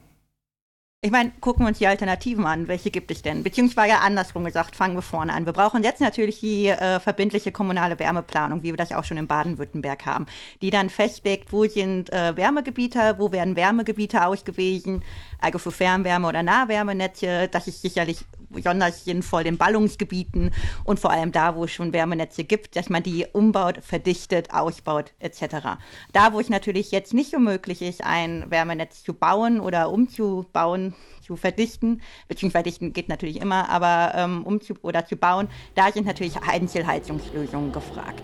Ich meine, gucken wir uns die Alternativen an. Welche gibt es denn? Beziehungsweise andersrum gesagt, fangen wir vorne an. Wir brauchen jetzt natürlich die äh, verbindliche kommunale Wärmeplanung, wie wir das auch schon in Baden-Württemberg haben, die dann festlegt, wo sind äh, Wärmegebiete, wo werden Wärmegebiete ausgewiesen, also für Fernwärme oder Nahwärmenetze. Das ist sicherlich besonders sinnvoll in Ballungsgebieten und vor allem da, wo es schon Wärmenetze gibt, dass man die umbaut, verdichtet, ausbaut etc. Da, wo es natürlich jetzt nicht so möglich ist, ein Wärmenetz zu bauen oder umzubauen, zu verdichten, beziehungsweise verdichten geht natürlich immer, aber ähm, umzu oder zu bauen, da sind natürlich Einzelheizungslösungen gefragt.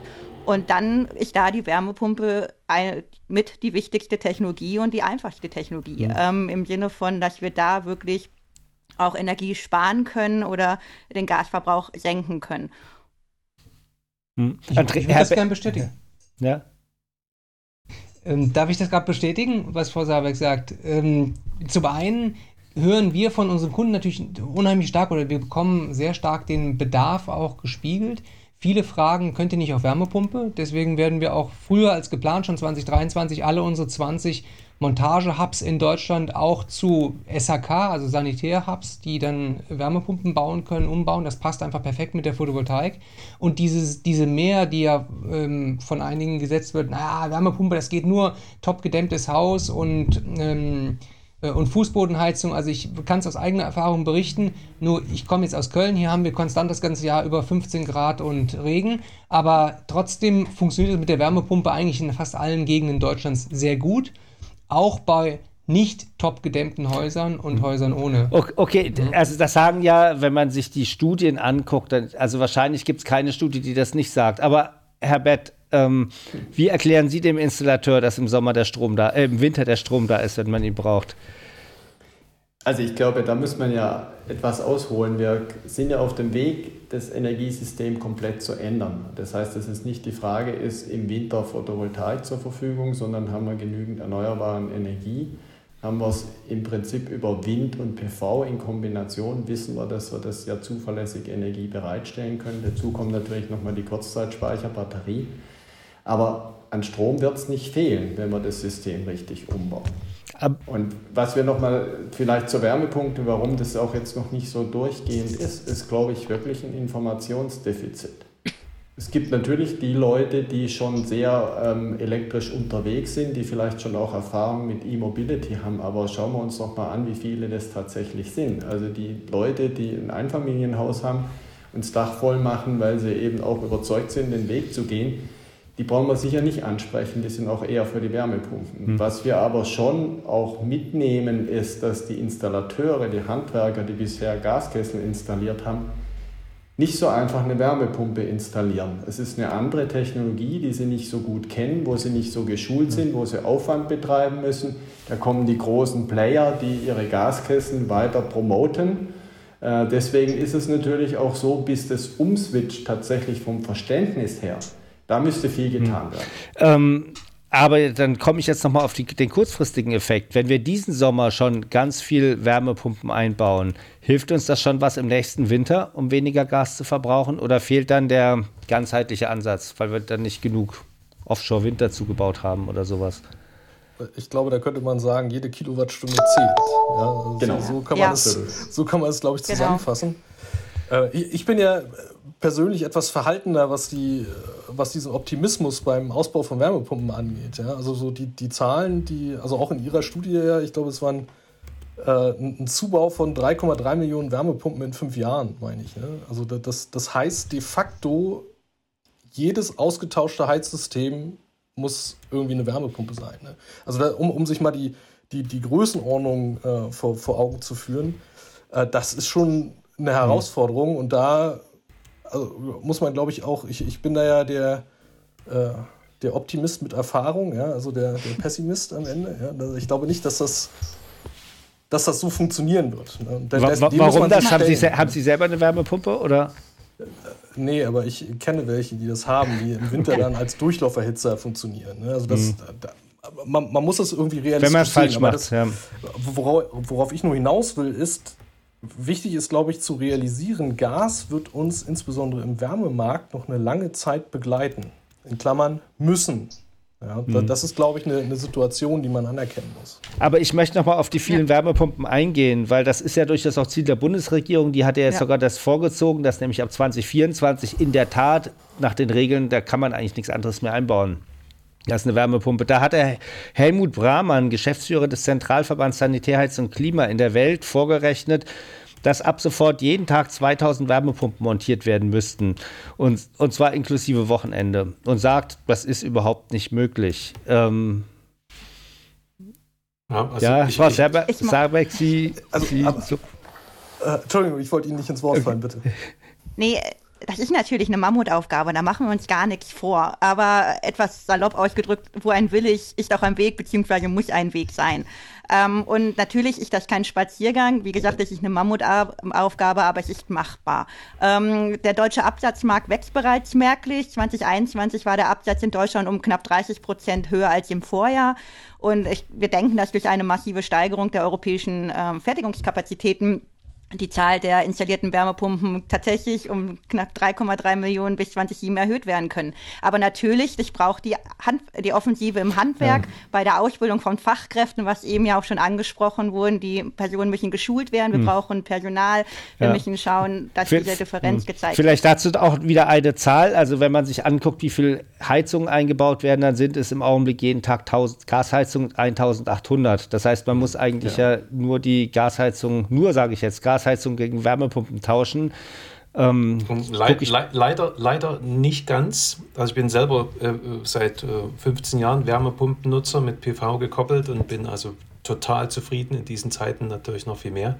Und dann ist da die Wärmepumpe eine, mit die wichtigste Technologie und die einfachste Technologie. Mhm. Ähm, Im Sinne von, dass wir da wirklich auch Energie sparen können oder den Gasverbrauch senken können. Hm. Ich, ich würde das gerne bestätigen. Ja. Ähm, darf ich das gerade bestätigen, was Frau Sabeck sagt? Ähm, zum einen hören wir von unseren Kunden natürlich unheimlich stark oder wir bekommen sehr stark den Bedarf auch gespiegelt. Viele fragen, könnt ihr nicht auf Wärmepumpe? Deswegen werden wir auch früher als geplant, schon 2023, alle unsere 20 Montage-Hubs in Deutschland auch zu SHK, also Sanitär-Hubs, die dann Wärmepumpen bauen können, umbauen. Das passt einfach perfekt mit der Photovoltaik. Und dieses, diese Mehr, die ja ähm, von einigen gesetzt wird, naja, Wärmepumpe, das geht nur top gedämmtes Haus und, ähm, äh, und Fußbodenheizung. Also ich kann es aus eigener Erfahrung berichten. Nur ich komme jetzt aus Köln, hier haben wir konstant das ganze Jahr über 15 Grad und Regen. Aber trotzdem funktioniert es mit der Wärmepumpe eigentlich in fast allen Gegenden Deutschlands sehr gut auch bei nicht top gedämmten Häusern und mhm. Häusern ohne. Okay, also das sagen ja, wenn man sich die Studien anguckt, dann, also wahrscheinlich gibt es keine Studie, die das nicht sagt. Aber Herr Bett, ähm, wie erklären Sie dem Installateur, dass im Sommer der Strom da, äh, im Winter der Strom da ist, wenn man ihn braucht? Also ich glaube, da muss man ja etwas ausholen. Wir sind ja auf dem Weg, das Energiesystem komplett zu ändern. Das heißt, dass es nicht die Frage ist, im Winter Photovoltaik zur Verfügung, sondern haben wir genügend erneuerbaren Energie. Haben wir es im Prinzip über Wind und PV in Kombination, wissen wir, dass wir das ja zuverlässig Energie bereitstellen können. Dazu kommt natürlich nochmal die Kurzzeitspeicherbatterie. Aber an Strom wird es nicht fehlen, wenn wir das System richtig umbauen. Und was wir nochmal vielleicht zur Wärmepunkte, warum das auch jetzt noch nicht so durchgehend ist, ist, glaube ich, wirklich ein Informationsdefizit. Es gibt natürlich die Leute, die schon sehr ähm, elektrisch unterwegs sind, die vielleicht schon auch Erfahrung mit E-Mobility haben, aber schauen wir uns doch mal an, wie viele das tatsächlich sind. Also die Leute, die ein Einfamilienhaus haben und das Dach voll machen, weil sie eben auch überzeugt sind, den Weg zu gehen, die brauchen wir sicher nicht ansprechen, die sind auch eher für die Wärmepumpen. Hm. Was wir aber schon auch mitnehmen, ist, dass die Installateure, die Handwerker, die bisher Gaskessel installiert haben, nicht so einfach eine Wärmepumpe installieren. Es ist eine andere Technologie, die sie nicht so gut kennen, wo sie nicht so geschult sind, wo sie Aufwand betreiben müssen. Da kommen die großen Player, die ihre Gaskessel weiter promoten. Äh, deswegen ist es natürlich auch so, bis das umswitcht tatsächlich vom Verständnis her, da müsste viel getan hm. werden. Ähm, aber dann komme ich jetzt nochmal auf die, den kurzfristigen Effekt. Wenn wir diesen Sommer schon ganz viel Wärmepumpen einbauen, hilft uns das schon was im nächsten Winter, um weniger Gas zu verbrauchen? Oder fehlt dann der ganzheitliche Ansatz, weil wir dann nicht genug Offshore-Wind zugebaut haben oder sowas? Ich glaube, da könnte man sagen, jede Kilowattstunde zählt. Ja, also genau. So, kann man ja. das, so kann man es, glaube ich, genau. zusammenfassen. Genau. Äh, ich bin ja persönlich etwas verhaltener, was, die, was diesen Optimismus beim Ausbau von Wärmepumpen angeht. Ja? Also so die, die Zahlen, die, also auch in Ihrer Studie, ja, ich glaube, es waren äh, ein Zubau von 3,3 Millionen Wärmepumpen in fünf Jahren, meine ich. Ne? Also das, das heißt de facto, jedes ausgetauschte Heizsystem muss irgendwie eine Wärmepumpe sein. Ne? Also da, um, um sich mal die, die, die Größenordnung äh, vor, vor Augen zu führen, äh, das ist schon eine Herausforderung und da also muss man, glaube ich, auch, ich, ich bin da ja der, äh, der Optimist mit Erfahrung, ja, also der, der Pessimist am Ende. Ja. Also ich glaube nicht, dass das, dass das so funktionieren wird. Ne. Das, warum das? Haben Sie, haben Sie selber eine Wärmepumpe oder? Äh, nee, aber ich kenne welche, die das haben, die im Winter okay. dann als Durchlauferhitzer funktionieren. Ne? Also das, mhm. da, man, man, muss das irgendwie realistisch Wenn man es falsch macht. Das, ja. worauf, worauf ich nur hinaus will, ist, Wichtig ist, glaube ich, zu realisieren, Gas wird uns insbesondere im Wärmemarkt noch eine lange Zeit begleiten. In Klammern müssen. Ja, hm. Das ist, glaube ich, eine, eine, Situation, die man anerkennen muss. Aber ich möchte noch mal auf die vielen ja. Wärmepumpen eingehen, weil das ist ja durchaus auch Ziel der Bundesregierung. Die hat ja jetzt ja. sogar das vorgezogen, dass nämlich ab 2024 in der Tat nach den Regeln, da kann man eigentlich nichts anderes mehr einbauen. Das ist eine Wärmepumpe. Da hat der Helmut Brahmann, Geschäftsführer des Zentralverbands Sanitärheits und Klima in der Welt, vorgerechnet, dass ab sofort jeden Tag 2000 Wärmepumpen montiert werden müssten. Und, und zwar inklusive Wochenende. Und sagt, das ist überhaupt nicht möglich. Ähm, ja, also ja ich, Frau Sabeck, Sie. Also, Sie aber, so äh, Entschuldigung, ich wollte Ihnen nicht ins Wort fallen, bitte. Nee, das ist natürlich eine Mammutaufgabe, da machen wir uns gar nichts vor. Aber etwas salopp ausgedrückt, wo ein Will ist, ist auch ein Weg, beziehungsweise muss ein Weg sein. Ähm, und natürlich ist das kein Spaziergang. Wie gesagt, das ist eine Mammutaufgabe, aber es ist machbar. Ähm, der deutsche Absatzmarkt wächst bereits merklich. 2021 war der Absatz in Deutschland um knapp 30 Prozent höher als im Vorjahr. Und ich, wir denken, dass durch eine massive Steigerung der europäischen ähm, Fertigungskapazitäten die Zahl der installierten Wärmepumpen tatsächlich um knapp 3,3 Millionen bis 2007 erhöht werden können. Aber natürlich, ich brauche die, Hand, die Offensive im Handwerk ja. bei der Ausbildung von Fachkräften, was eben ja auch schon angesprochen wurde. Die Personen müssen geschult werden, wir hm. brauchen Personal, wir ja. müssen schauen, dass diese Differenz hm. gezeigt wird. Vielleicht dazu auch wieder eine Zahl. Also wenn man sich anguckt, wie viele Heizungen eingebaut werden, dann sind es im Augenblick jeden Tag 1000 Gasheizungen 1800. Das heißt, man muss eigentlich ja, ja nur die Gasheizung, nur sage ich jetzt, Gasheizung Gasheizung gegen Wärmepumpen tauschen. Ähm, Le le leider, leider nicht ganz. Also ich bin selber äh, seit äh, 15 Jahren Wärmepumpennutzer mit PV gekoppelt und bin also total zufrieden in diesen Zeiten natürlich noch viel mehr.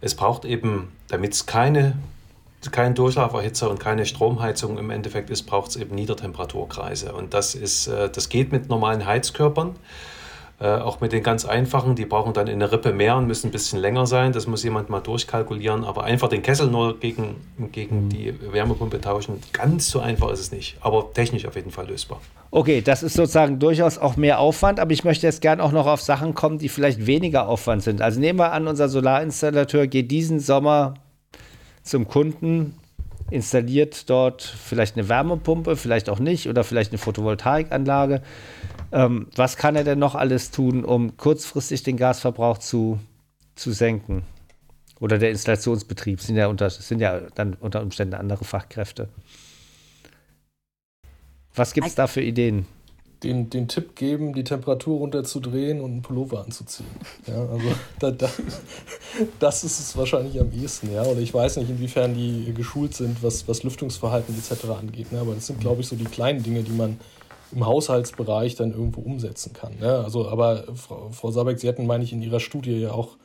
Es braucht eben, damit es keine kein Durchlauferhitzer und keine Stromheizung im Endeffekt ist, braucht es eben Niedertemperaturkreise. Und das ist, äh, das geht mit normalen Heizkörpern. Äh, auch mit den ganz einfachen, die brauchen dann eine Rippe mehr und müssen ein bisschen länger sein. Das muss jemand mal durchkalkulieren. Aber einfach den Kessel nur gegen, gegen mhm. die Wärmepumpe tauschen, ganz so einfach ist es nicht. Aber technisch auf jeden Fall lösbar. Okay, das ist sozusagen durchaus auch mehr Aufwand, aber ich möchte jetzt gerne auch noch auf Sachen kommen, die vielleicht weniger Aufwand sind. Also nehmen wir an, unser Solarinstallateur geht diesen Sommer zum Kunden, installiert dort vielleicht eine Wärmepumpe, vielleicht auch nicht, oder vielleicht eine Photovoltaikanlage. Ähm, was kann er denn noch alles tun, um kurzfristig den Gasverbrauch zu, zu senken? Oder der Installationsbetrieb sind ja, unter, sind ja dann unter Umständen andere Fachkräfte. Was gibt es da für Ideen? Den, den Tipp geben, die Temperatur runterzudrehen und einen Pullover anzuziehen. Ja, also da, da, das ist es wahrscheinlich am ehesten, ja. Oder ich weiß nicht, inwiefern die geschult sind, was, was Lüftungsverhalten etc. angeht. Ne? Aber das sind, glaube ich, so die kleinen Dinge, die man im Haushaltsbereich dann irgendwo umsetzen kann. Ne? Also, aber Frau, Frau Sabeck, Sie hatten, meine ich, in Ihrer Studie ja auch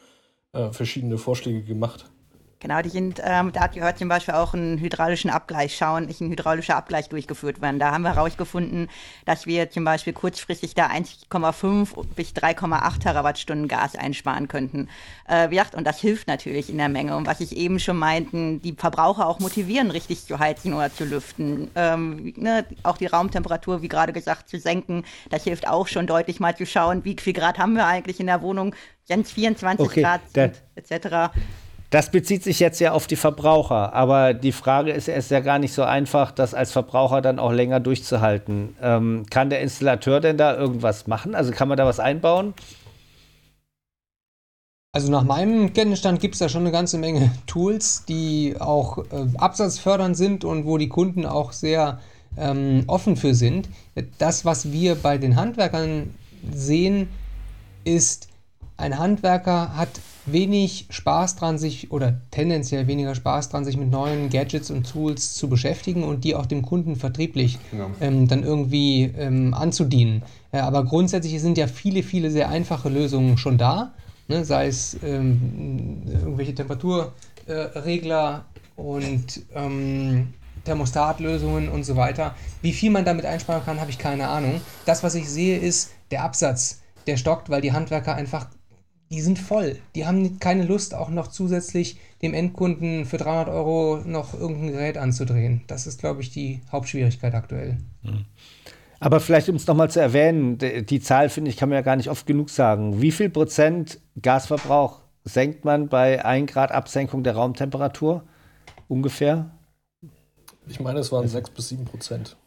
äh, verschiedene Vorschläge gemacht. Genau, die sind, ähm, da gehört zum Beispiel auch einen hydraulischen Abgleich schauen, nicht ein hydraulischer Abgleich durchgeführt werden. Da haben wir herausgefunden, dass wir zum Beispiel kurzfristig da 1,5 bis 3,8 Terawattstunden Gas einsparen könnten. Äh, ja, und das hilft natürlich in der Menge. Und was ich eben schon meinten, die Verbraucher auch motivieren, richtig zu heizen oder zu lüften. Ähm, ne, auch die Raumtemperatur, wie gerade gesagt, zu senken. Das hilft auch schon deutlich mal zu schauen, wie viel Grad haben wir eigentlich in der Wohnung. Wenn es 24 okay, Grad etc. Das bezieht sich jetzt ja auf die Verbraucher, aber die Frage ist, es ist ja gar nicht so einfach, das als Verbraucher dann auch länger durchzuhalten. Ähm, kann der Installateur denn da irgendwas machen? Also kann man da was einbauen? Also nach meinem Kenntnisstand gibt es da schon eine ganze Menge Tools, die auch äh, absatzfördernd sind und wo die Kunden auch sehr ähm, offen für sind. Das, was wir bei den Handwerkern sehen, ist, ein Handwerker hat wenig Spaß dran, sich oder tendenziell weniger Spaß dran, sich mit neuen Gadgets und Tools zu beschäftigen und die auch dem Kunden vertrieblich ja. ähm, dann irgendwie ähm, anzudienen. Äh, aber grundsätzlich sind ja viele, viele sehr einfache Lösungen schon da, ne? sei es ähm, irgendwelche Temperaturregler äh, und ähm, Thermostatlösungen und so weiter. Wie viel man damit einsparen kann, habe ich keine Ahnung. Das, was ich sehe, ist der Absatz, der stockt, weil die Handwerker einfach die sind voll. Die haben keine Lust, auch noch zusätzlich dem Endkunden für 300 Euro noch irgendein Gerät anzudrehen. Das ist, glaube ich, die Hauptschwierigkeit aktuell. Mhm. Aber vielleicht, um es nochmal zu erwähnen, die Zahl, finde ich, kann man ja gar nicht oft genug sagen. Wie viel Prozent Gasverbrauch senkt man bei 1 Grad Absenkung der Raumtemperatur? Ungefähr? Ich meine, es waren 6 bis 7 Prozent.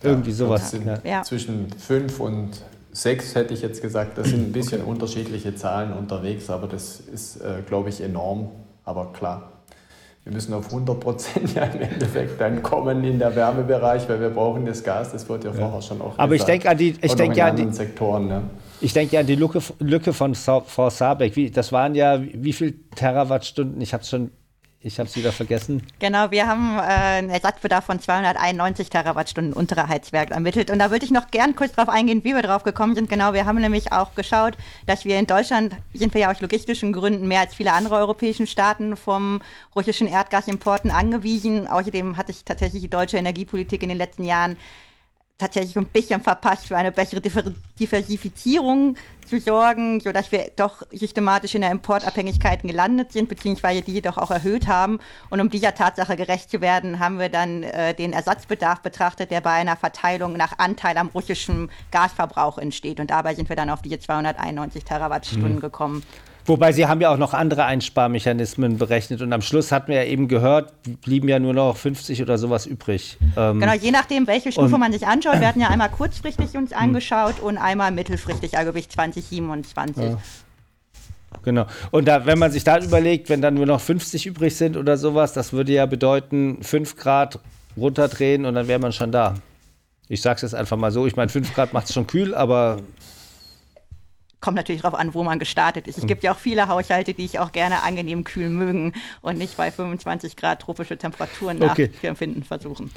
Irgendwie sowas. Ja. Zwischen fünf und sechs hätte ich jetzt gesagt. Das sind ein bisschen okay. unterschiedliche Zahlen unterwegs, aber das ist, äh, glaube ich, enorm. Aber klar, wir müssen auf 100 Prozent ja im Endeffekt dann kommen in der Wärmebereich, weil wir brauchen das Gas. Das wird ja, ja. vorher schon auch. Aber gesagt. ich denke an die, ich denke an die Sektoren. Ne? Ich denke an die Lücke, Lücke von Frau Sabeck. Wie, das waren ja wie viel Terawattstunden? Ich habe es schon ich habe es wieder vergessen. Genau, wir haben äh, einen Ersatzbedarf von 291 Terawattstunden unterer Heizwerk ermittelt. Und da würde ich noch gern kurz darauf eingehen, wie wir drauf gekommen sind. Genau, wir haben nämlich auch geschaut, dass wir in Deutschland, sind wir ja aus logistischen Gründen mehr als viele andere europäischen Staaten vom russischen Erdgasimporten angewiesen. Außerdem hat sich tatsächlich die deutsche Energiepolitik in den letzten Jahren tatsächlich ein bisschen verpasst, für eine bessere Diversifizierung zu sorgen, sodass wir doch systematisch in der Importabhängigkeit gelandet sind, beziehungsweise die jedoch auch erhöht haben. Und um dieser Tatsache gerecht zu werden, haben wir dann äh, den Ersatzbedarf betrachtet, der bei einer Verteilung nach Anteil am russischen Gasverbrauch entsteht. Und dabei sind wir dann auf diese 291 Terawattstunden mhm. gekommen. Wobei sie haben ja auch noch andere Einsparmechanismen berechnet und am Schluss hatten wir ja eben gehört, blieben ja nur noch 50 oder sowas übrig. Ähm genau, je nachdem, welche Stufe man sich anschaut. Wir hatten ja einmal kurzfristig uns angeschaut und einmal mittelfristig, also bis 2027. Ja. Genau. Und da, wenn man sich da überlegt, wenn dann nur noch 50 übrig sind oder sowas, das würde ja bedeuten, 5 Grad runterdrehen und dann wäre man schon da. Ich sage es jetzt einfach mal so. Ich meine, 5 Grad macht es schon kühl, aber kommt natürlich darauf an, wo man gestartet ist. Es gibt ja auch viele Haushalte, die ich auch gerne angenehm kühl mögen und nicht bei 25 Grad tropische Temperaturen okay. nachempfinden versuchen.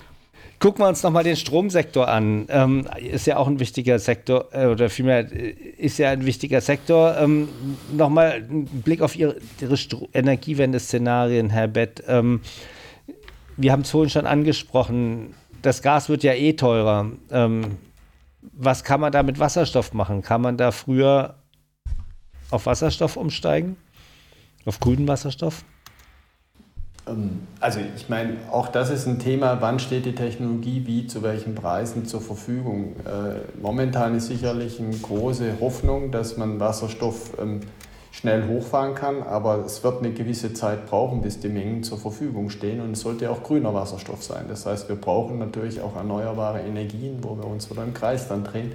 Gucken wir uns nochmal den Stromsektor an. Ähm, ist ja auch ein wichtiger Sektor, äh, oder vielmehr äh, ist ja ein wichtiger Sektor. Ähm, nochmal ein Blick auf Ihre, Ihre Energiewende-Szenarien, Herr Bett. Ähm, wir haben es vorhin schon angesprochen, das Gas wird ja eh teurer. Ähm, was kann man da mit Wasserstoff machen? Kann man da früher auf Wasserstoff umsteigen? Auf grünen Wasserstoff? Ähm, also ich meine, auch das ist ein Thema, wann steht die Technologie wie, zu welchen Preisen zur Verfügung. Äh, momentan ist sicherlich eine große Hoffnung, dass man Wasserstoff ähm, schnell hochfahren kann, aber es wird eine gewisse Zeit brauchen, bis die Mengen zur Verfügung stehen und es sollte auch grüner Wasserstoff sein. Das heißt, wir brauchen natürlich auch erneuerbare Energien, wo wir uns wieder im Kreis dann drehen.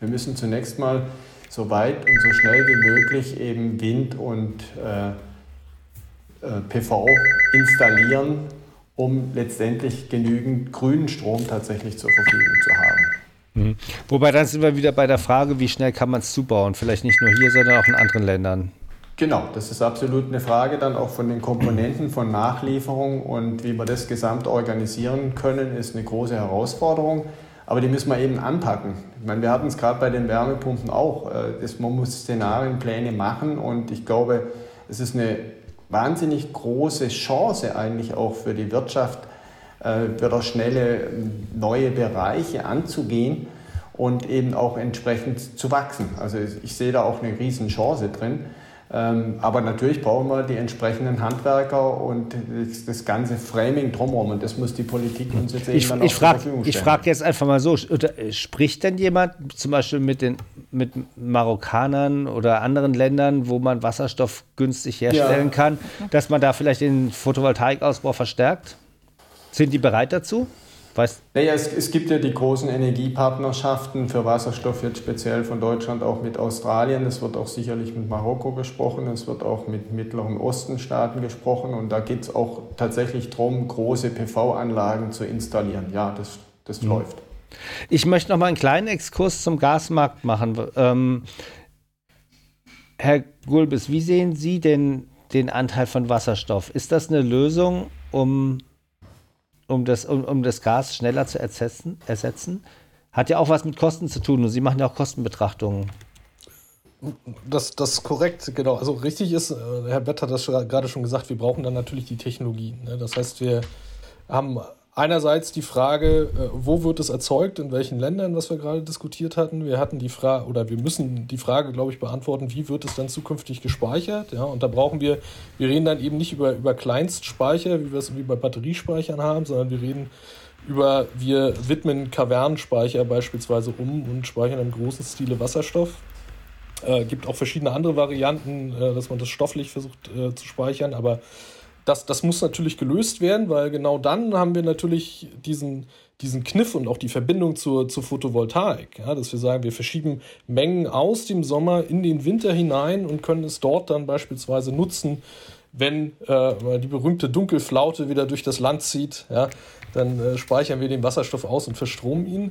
Wir müssen zunächst mal so weit und so schnell wie möglich eben Wind und äh, äh, PV installieren, um letztendlich genügend grünen Strom tatsächlich zur Verfügung zu haben. Mhm. Wobei dann sind wir wieder bei der Frage, wie schnell kann man es zubauen? Vielleicht nicht nur hier, sondern auch in anderen Ländern. Genau, das ist absolut eine Frage dann auch von den Komponenten von Nachlieferung und wie wir das gesamt organisieren können, ist eine große Herausforderung. Aber die müssen wir eben anpacken. Ich meine, wir hatten es gerade bei den Wärmepumpen auch. Äh, man muss Szenarienpläne machen und ich glaube, es ist eine wahnsinnig große Chance eigentlich auch für die Wirtschaft, äh, wieder schnelle neue Bereiche anzugehen und eben auch entsprechend zu wachsen. Also ich sehe da auch eine riesen Chance drin. Ähm, aber natürlich brauchen wir die entsprechenden Handwerker und das, ganze Framing drumherum. Und das muss die Politik uns jetzt ich, eben ich frag, zur Verfügung stellen. Ich frage jetzt einfach mal so: Spricht denn jemand zum Beispiel mit den mit Marokkanern oder anderen Ländern, wo man Wasserstoff günstig herstellen ja. kann, dass man da vielleicht den Photovoltaikausbau verstärkt? Sind die bereit dazu? Weißt naja, es, es, gibt ja die großen Energiepartnerschaften für Wasserstoff, jetzt speziell von Deutschland auch mit Australien. Es wird auch sicherlich mit Marokko gesprochen, es wird auch mit Mittleren Ostenstaaten gesprochen und da geht es auch tatsächlich darum, große PV-Anlagen zu installieren. Ja, das, das mhm. läuft. Ich möchte noch mal einen kleinen Exkurs zum Gasmarkt machen. Ähm, Herr Gulbis, wie sehen Sie denn den Anteil von Wasserstoff? Ist das eine Lösung, um um das, um, um das Gas schneller zu ersetzen, ersetzen. Hat ja auch was mit Kosten zu tun und Sie machen ja auch Kostenbetrachtungen. Das, das ist korrekt, genau. Also richtig ist, äh, Herr Bett hat das gerade schon gesagt, wir brauchen dann natürlich die Technologie. Ne? Das heißt, wir haben einerseits die Frage, äh, wo wird es erzeugt, in welchen Ländern, was wir gerade diskutiert hatten. Wir hatten die Frage, oder wir müssen die Frage, glaube ich, beantworten, wie wird es dann zukünftig gespeichert. Ja, und da brauchen wir, wir reden dann eben nicht über, über Kleinstspeicher, wie wir es wie bei Batteriespeichern haben, sondern wir reden über, wir widmen Kavernenspeicher beispielsweise um und speichern im großen Stile Wasserstoff. Äh, gibt auch verschiedene andere Varianten, äh, dass man das stofflich versucht äh, zu speichern, aber das, das muss natürlich gelöst werden, weil genau dann haben wir natürlich diesen, diesen Kniff und auch die Verbindung zur, zur Photovoltaik. Ja, dass wir sagen, wir verschieben Mengen aus dem Sommer in den Winter hinein und können es dort dann beispielsweise nutzen, wenn äh, die berühmte Dunkelflaute wieder durch das Land zieht. Ja, dann äh, speichern wir den Wasserstoff aus und verstromen ihn.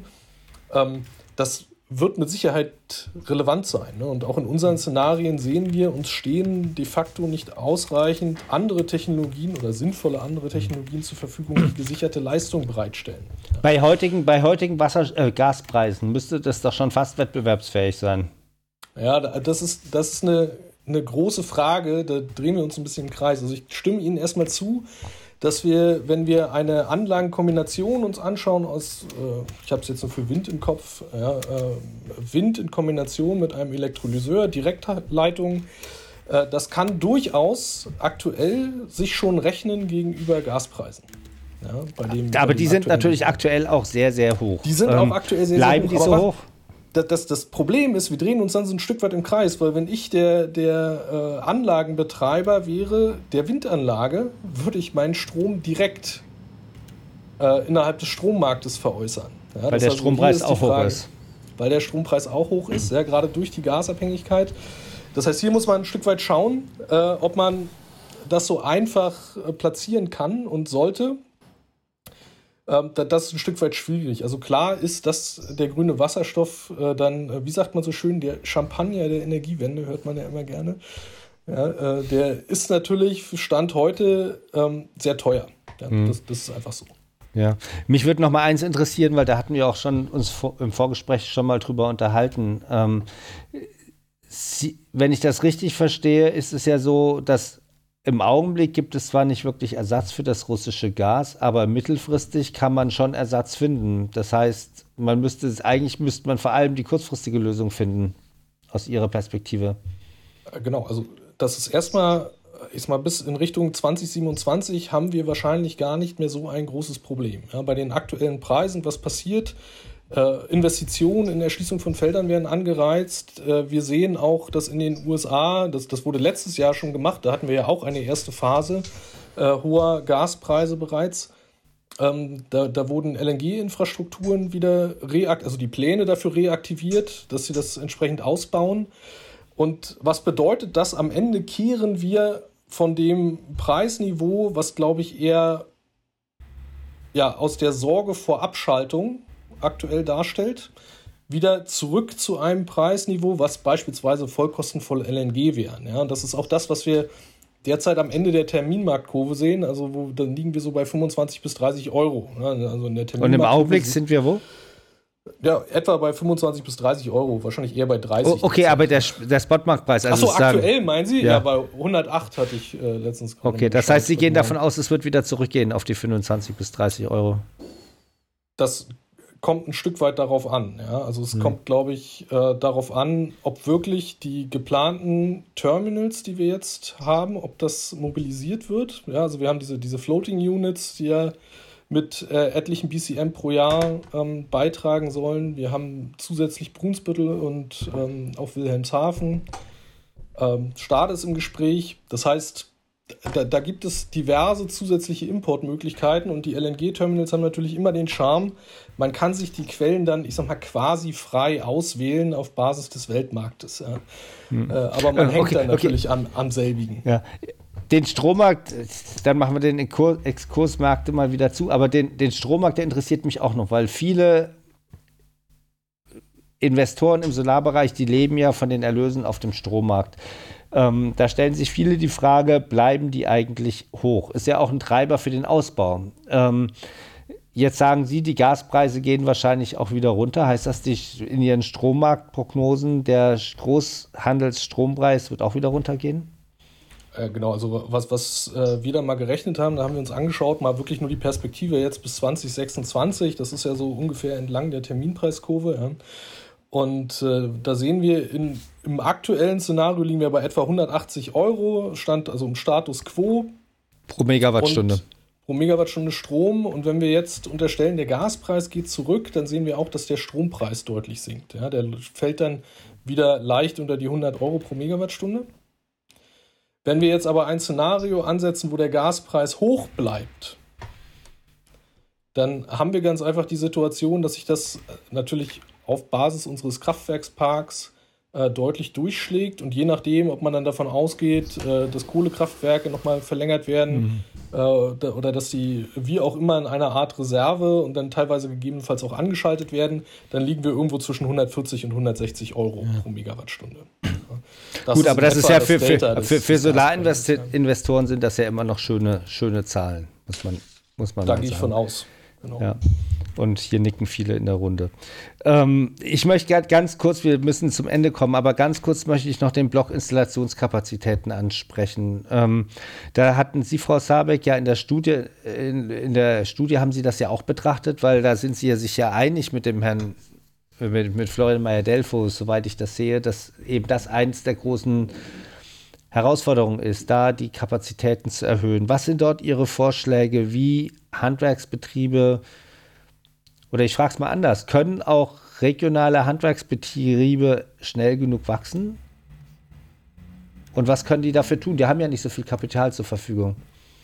Ähm, das wird mit Sicherheit relevant sein. Ne? Und auch in unseren Szenarien sehen wir, uns stehen de facto nicht ausreichend andere Technologien oder sinnvolle andere Technologien zur Verfügung, die gesicherte Leistung bereitstellen. Bei heutigen, bei heutigen Wasser äh, Gaspreisen müsste das doch schon fast wettbewerbsfähig sein. Ja, das ist, das ist eine, eine große Frage. Da drehen wir uns ein bisschen im Kreis. Also ich stimme Ihnen erstmal zu dass wir, wenn wir eine Anlagenkombination uns anschauen aus, äh, ich habe es jetzt nur für Wind im Kopf, ja, äh, Wind in Kombination mit einem Elektrolyseur, Direktleitung, äh, das kann durchaus aktuell sich schon rechnen gegenüber Gaspreisen. Ja, dem, Aber die sind natürlich aktuell auch sehr, sehr hoch. Die sind ähm, auch aktuell sehr, sehr hoch. Bleiben die so hoch? Das, das Problem ist, wir drehen uns dann so ein Stück weit im Kreis, weil wenn ich der, der äh, Anlagenbetreiber wäre, der Windanlage, würde ich meinen Strom direkt äh, innerhalb des Strommarktes veräußern. Ja, weil der also Strompreis auch hoch ist. Weil der Strompreis auch hoch ist, ja, gerade durch die Gasabhängigkeit. Das heißt, hier muss man ein Stück weit schauen, äh, ob man das so einfach äh, platzieren kann und sollte. Ähm, das ist ein Stück weit schwierig. Also klar ist, dass der grüne Wasserstoff äh, dann, äh, wie sagt man so schön, der Champagner der Energiewende, hört man ja immer gerne. Ja, äh, der ist natürlich Stand heute ähm, sehr teuer. Ja, mhm. das, das ist einfach so. Ja, mich würde noch mal eins interessieren, weil da hatten wir auch schon uns im Vorgespräch schon mal drüber unterhalten. Ähm, Sie, wenn ich das richtig verstehe, ist es ja so, dass im Augenblick gibt es zwar nicht wirklich Ersatz für das russische Gas, aber mittelfristig kann man schon Ersatz finden. Das heißt, man müsste eigentlich müsste man vor allem die kurzfristige Lösung finden aus Ihrer Perspektive. Äh, genau, also das ist erstmal, ich sag mal, bis in Richtung 2027 haben wir wahrscheinlich gar nicht mehr so ein großes Problem. Ja, bei den aktuellen Preisen, was passiert? Äh, Investitionen in Erschließung von Feldern werden angereizt. Äh, wir sehen auch, dass in den USA, das, das wurde letztes Jahr schon gemacht, da hatten wir ja auch eine erste Phase äh, hoher Gaspreise bereits. Ähm, da, da, wurden LNG-Infrastrukturen wieder reaktiviert, also die Pläne dafür reaktiviert, dass sie das entsprechend ausbauen. Und was bedeutet das? Am Ende kehren wir von dem Preisniveau, was glaube ich eher ja, aus der Sorge vor Abschaltung aktuell darstellt, wieder zurück zu einem Preisniveau, was beispielsweise vollkostenvoll LNG wären. Ja, und das ist auch das, was wir derzeit am Ende der Terminmarktkurve sehen. Also wo, dann liegen wir so bei 25 bis 30 Euro. Ja, also in der und im Augenblick sind wir wo? Ja, etwa bei 25 bis 30 Euro, wahrscheinlich eher bei 30. Oh, okay, aber der, der Spotmarktpreis. Also Achso, aktuell meinen Sie? Ja. ja, bei 108 hatte ich äh, letztens. Okay, das heißt, Sie gehen davon aus, es wird wieder zurückgehen auf die 25 bis 30 Euro. Das kommt ein Stück weit darauf an. Ja? Also es mhm. kommt, glaube ich, äh, darauf an, ob wirklich die geplanten Terminals, die wir jetzt haben, ob das mobilisiert wird. Ja, also wir haben diese, diese Floating Units, die ja mit äh, etlichen BCM pro Jahr ähm, beitragen sollen. Wir haben zusätzlich Brunsbüttel und ähm, auch Wilhelmshaven. Ähm, Start ist im Gespräch. Das heißt, da, da, gibt es diverse zusätzliche Importmöglichkeiten und die LNG-Terminals haben natürlich immer den Charme, man kann sich die Quellen dann, ich sag mal, quasi frei auswählen auf Basis des Weltmarktes. Ja. Hm. Äh, aber man äh, hängt okay, dann natürlich okay. am, am selbigen. Ja. Den Strommarkt, dann machen wir den Exkursmarkt mal wieder zu, aber den, den Strommarkt, der interessiert mich auch noch, weil viele Investoren im Solarbereich, die leben ja von den Erlösen auf dem Strommarkt. Ähm, da stellen sich viele die Frage, bleiben die eigentlich hoch? Ist ja auch ein Treiber für den Ausbau. Ähm, jetzt sagen Sie, die Gaspreise gehen wahrscheinlich auch wieder runter. Heißt das, die, in Ihren Strommarktprognosen, der Großhandelsstrompreis wird auch wieder runtergehen? Äh, genau, also was, was äh, wir da mal gerechnet haben, da haben wir uns angeschaut, mal wirklich nur die Perspektive jetzt bis 2026. Das ist ja so ungefähr entlang der Terminpreiskurve. Ja. Und äh, da sehen wir, in, im aktuellen Szenario liegen wir bei etwa 180 Euro, stand also im Status quo. Pro Megawattstunde. Pro Megawattstunde Strom. Und wenn wir jetzt unterstellen, der Gaspreis geht zurück, dann sehen wir auch, dass der Strompreis deutlich sinkt. Ja, der fällt dann wieder leicht unter die 100 Euro pro Megawattstunde. Wenn wir jetzt aber ein Szenario ansetzen, wo der Gaspreis hoch bleibt, dann haben wir ganz einfach die Situation, dass sich das natürlich auf Basis unseres Kraftwerksparks äh, deutlich durchschlägt und je nachdem, ob man dann davon ausgeht, äh, dass Kohlekraftwerke nochmal verlängert werden mhm. äh, oder dass die wie auch immer in einer Art Reserve und dann teilweise gegebenenfalls auch angeschaltet werden, dann liegen wir irgendwo zwischen 140 und 160 Euro ja. pro Megawattstunde. Das Gut, aber das ist ja für, für, für, für Solarinvestoren sind das ja immer noch schöne, schöne Zahlen, muss man, muss man Da gehe ich von aus. Genau. Ja. Und hier nicken viele in der Runde. Ähm, ich möchte ganz kurz, wir müssen zum Ende kommen, aber ganz kurz möchte ich noch den Block Installationskapazitäten ansprechen. Ähm, da hatten Sie, Frau Sabeck, ja in der Studie, in, in, der Studie haben Sie das ja auch betrachtet, weil da sind Sie ja sich ja einig mit dem Herrn, mit, mit Florian Meyer-Delfo, soweit ich das sehe, dass eben das eins der großen Herausforderungen ist, da die Kapazitäten zu erhöhen. Was sind dort Ihre Vorschläge, wie Handwerksbetriebe oder ich frage es mal anders, können auch regionale Handwerksbetriebe schnell genug wachsen? Und was können die dafür tun? Die haben ja nicht so viel Kapital zur Verfügung.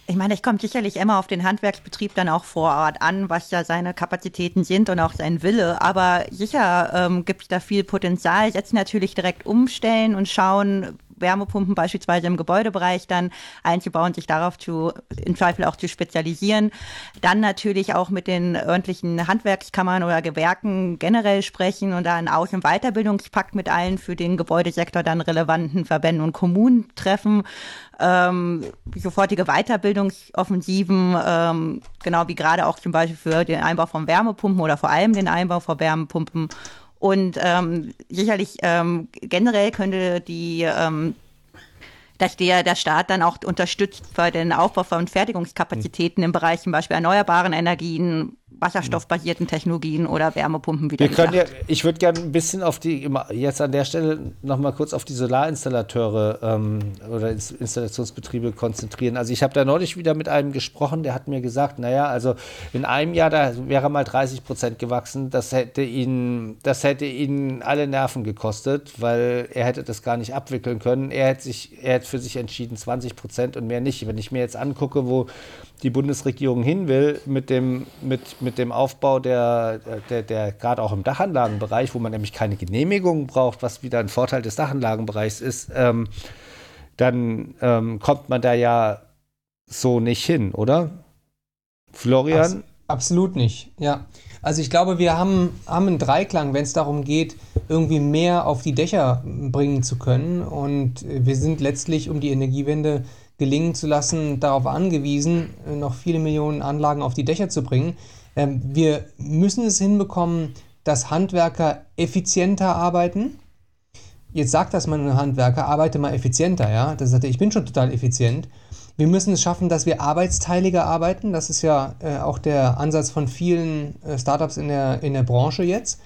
Ich meine, ich komme sicherlich immer auf den Handwerksbetrieb dann auch vor Ort an, was ja seine Kapazitäten sind und auch sein Wille. Aber sicher ähm, gibt es da viel Potenzial. Jetzt natürlich direkt umstellen und schauen, Wärmepumpen beispielsweise im Gebäudebereich dann einzubauen, sich darauf zu, im Zweifel auch zu spezialisieren. Dann natürlich auch mit den örtlichen Handwerkskammern oder Gewerken generell sprechen und da einen Aus- und Weiterbildungspakt mit allen für den Gebäudesektor dann relevanten Verbänden und Kommunen treffen. Ähm, sofortige Weiterbildungsoffensiven, ähm, genau wie gerade auch zum Beispiel für den Einbau von Wärmepumpen oder vor allem den Einbau von Wärmepumpen und ähm, sicherlich ähm, generell könnte die ähm, dass der, der Staat dann auch unterstützt bei den Aufbau von Fertigungskapazitäten im Bereich zum Beispiel erneuerbaren Energien, wasserstoffbasierten Technologien oder Wärmepumpen wieder. Wir können ja, ich würde gerne ein bisschen auf die, jetzt an der Stelle nochmal kurz auf die Solarinstallateure ähm, oder Installationsbetriebe konzentrieren. Also ich habe da neulich wieder mit einem gesprochen, der hat mir gesagt, naja, also in einem Jahr, da wäre mal 30 Prozent gewachsen, das hätte ihn, das hätte ihn alle Nerven gekostet, weil er hätte das gar nicht abwickeln können. Er hätte sich, er hätte für sich entschieden 20 Prozent und mehr nicht. Wenn ich mir jetzt angucke, wo die Bundesregierung hin will mit dem, mit, mit dem Aufbau der, der, der gerade auch im Dachanlagenbereich, wo man nämlich keine Genehmigung braucht, was wieder ein Vorteil des Dachanlagenbereichs ist, ähm, dann ähm, kommt man da ja so nicht hin, oder? Florian? Abs absolut nicht, ja. Also ich glaube, wir haben, haben einen Dreiklang, wenn es darum geht, irgendwie mehr auf die Dächer bringen zu können. Und wir sind letztlich um die Energiewende gelingen zu lassen, darauf angewiesen, noch viele Millionen Anlagen auf die Dächer zu bringen. Ähm, wir müssen es hinbekommen, dass Handwerker effizienter arbeiten. Jetzt sagt das mal ein Handwerker, arbeite mal effizienter, ja. Das sagt er, ich bin schon total effizient. Wir müssen es schaffen, dass wir arbeitsteiliger arbeiten. Das ist ja äh, auch der Ansatz von vielen äh, Startups in der, in der Branche jetzt.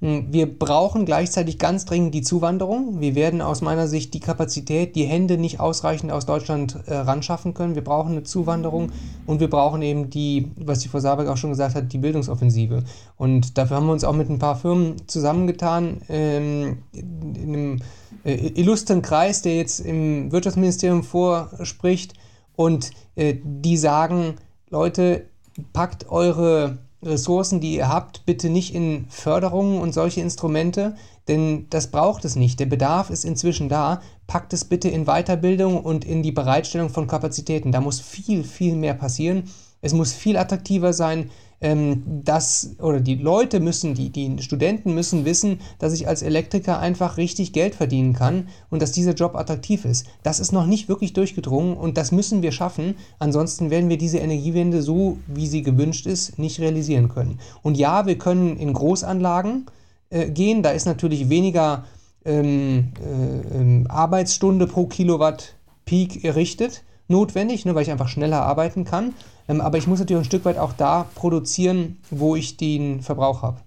Hm, wir brauchen gleichzeitig ganz dringend die Zuwanderung. Wir werden aus meiner Sicht die Kapazität, die Hände nicht ausreichend aus Deutschland äh, ranschaffen können. Wir brauchen eine Zuwanderung und wir brauchen eben die, was die Frau Sabeck auch schon gesagt hat, die Bildungsoffensive. Und dafür haben wir uns auch mit ein paar Firmen zusammengetan, ähm, in einem äh, illustren Kreis, der jetzt im Wirtschaftsministerium vorspricht und äh, die sagen, Leute, packt eure Ressourcen, die ihr habt, bitte nicht in Förderungen und solche Instrumente, denn das braucht es nicht. Der Bedarf ist inzwischen da. Packt es bitte in Weiterbildung und in die Bereitstellung von Kapazitäten. Da muss viel, viel mehr passieren. Es muss viel attraktiver sein, dass, oder die Leute müssen, die, die Studenten müssen wissen, dass ich als Elektriker einfach richtig Geld verdienen kann und dass dieser Job attraktiv ist. Das ist noch nicht wirklich durchgedrungen und das müssen wir schaffen. Ansonsten werden wir diese Energiewende so, wie sie gewünscht ist, nicht realisieren können. Und ja, wir können in Großanlagen äh, gehen. Da ist natürlich weniger ähm, äh, ähm, Arbeitsstunde pro Kilowatt Peak errichtet notwendig, ne, weil ich einfach schneller arbeiten kann. Ähm, aber ich muss natürlich ein Stück weit auch da produzieren, wo ich den Verbrauch habe.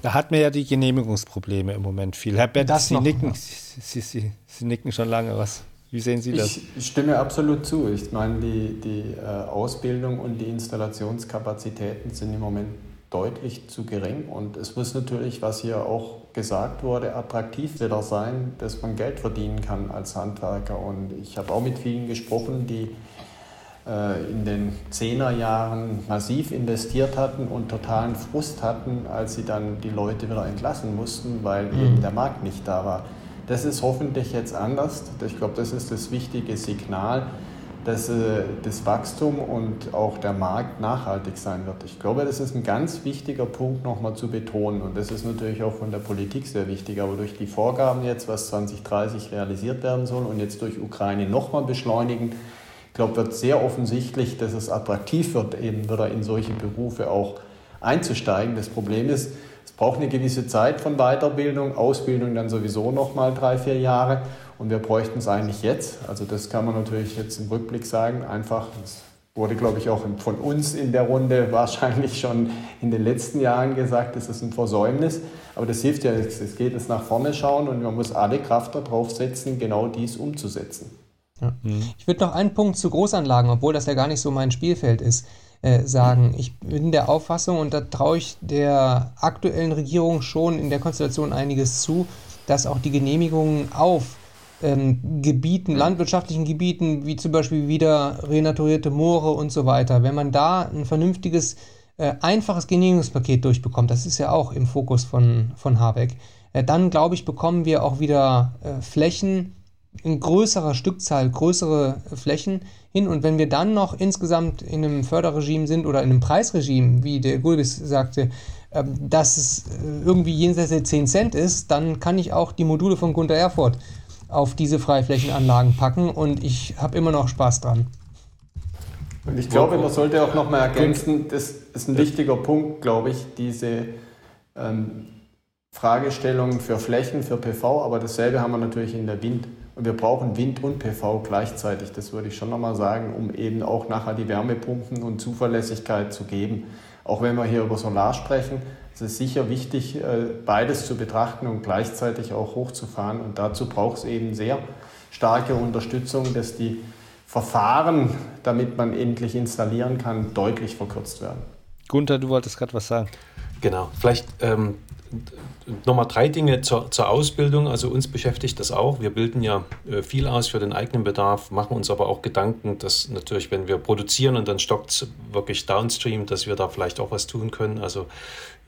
Da hat man ja die Genehmigungsprobleme im Moment viel. Herr Bett, Sie, nicken, Sie, Sie, Sie, nicken schon lange. Was, wie sehen Sie das? Ich stimme absolut zu. Ich meine, die, die äh, Ausbildung und die Installationskapazitäten sind im Moment deutlich zu gering. Und es muss natürlich, was hier auch gesagt wurde, attraktiv wieder sein, dass man Geld verdienen kann als Handwerker. Und ich habe auch mit vielen gesprochen, die äh, in den Zehnerjahren massiv investiert hatten und totalen Frust hatten, als sie dann die Leute wieder entlassen mussten, weil mhm. eben der Markt nicht da war. Das ist hoffentlich jetzt anders. Ich glaube, das ist das wichtige Signal dass äh, das Wachstum und auch der Markt nachhaltig sein wird. Ich glaube, das ist ein ganz wichtiger Punkt nochmal zu betonen und das ist natürlich auch von der Politik sehr wichtig, aber durch die Vorgaben jetzt, was 2030 realisiert werden soll und jetzt durch Ukraine nochmal beschleunigen, ich glaube, wird sehr offensichtlich, dass es attraktiv wird, eben wieder in solche Berufe auch einzusteigen. Das Problem ist, es braucht eine gewisse Zeit von Weiterbildung, Ausbildung dann sowieso nochmal drei, vier Jahre. Und wir bräuchten es eigentlich jetzt. Also das kann man natürlich jetzt im Rückblick sagen. Einfach, das wurde, glaube ich, auch von uns in der Runde wahrscheinlich schon in den letzten Jahren gesagt, das ist ein Versäumnis. Aber das hilft ja, es geht jetzt nach vorne schauen und man muss alle Kraft darauf setzen, genau dies umzusetzen. Ja. Mhm. Ich würde noch einen Punkt zu Großanlagen, obwohl das ja gar nicht so mein Spielfeld ist, äh, sagen. Ich bin der Auffassung, und da traue ich der aktuellen Regierung schon in der Konstellation einiges zu, dass auch die Genehmigungen auf ähm, Gebieten, landwirtschaftlichen Gebieten, wie zum Beispiel wieder renaturierte Moore und so weiter, wenn man da ein vernünftiges, äh, einfaches Genehmigungspaket durchbekommt, das ist ja auch im Fokus von, von Habeck, äh, dann glaube ich, bekommen wir auch wieder äh, Flächen in größerer Stückzahl, größere Flächen hin. Und wenn wir dann noch insgesamt in einem Förderregime sind oder in einem Preisregime, wie der Gulbis sagte, ähm, dass es äh, irgendwie jenseits der 10 Cent ist, dann kann ich auch die Module von Gunter Erfurt auf diese Freiflächenanlagen packen und ich habe immer noch Spaß dran. Und ich glaube, man sollte auch noch mal ergänzen, das ist ein wichtiger Punkt, glaube ich, diese ähm, Fragestellung für Flächen, für PV, aber dasselbe haben wir natürlich in der Wind. Und wir brauchen Wind und PV gleichzeitig, das würde ich schon nochmal sagen, um eben auch nachher die Wärmepumpen und Zuverlässigkeit zu geben. Auch wenn wir hier über Solar sprechen, es ist sicher wichtig, äh, beides zu betrachten und gleichzeitig auch hochzufahren. Und dazu braucht es eben sehr starke Unterstützung, dass die Verfahren, damit man endlich installieren kann, deutlich verkürzt werden. Gunther, du wolltest gerade was sagen. Genau, vielleicht ähm, nochmal drei Dinge zur, zur, Ausbildung. Also uns beschäftigt das auch. Wir bilden ja äh, viel aus für den eigenen Bedarf, machen uns aber auch Gedanken, dass natürlich, wenn wir produzieren und dann stockt es wirklich downstream, dass wir da vielleicht auch was tun können. Also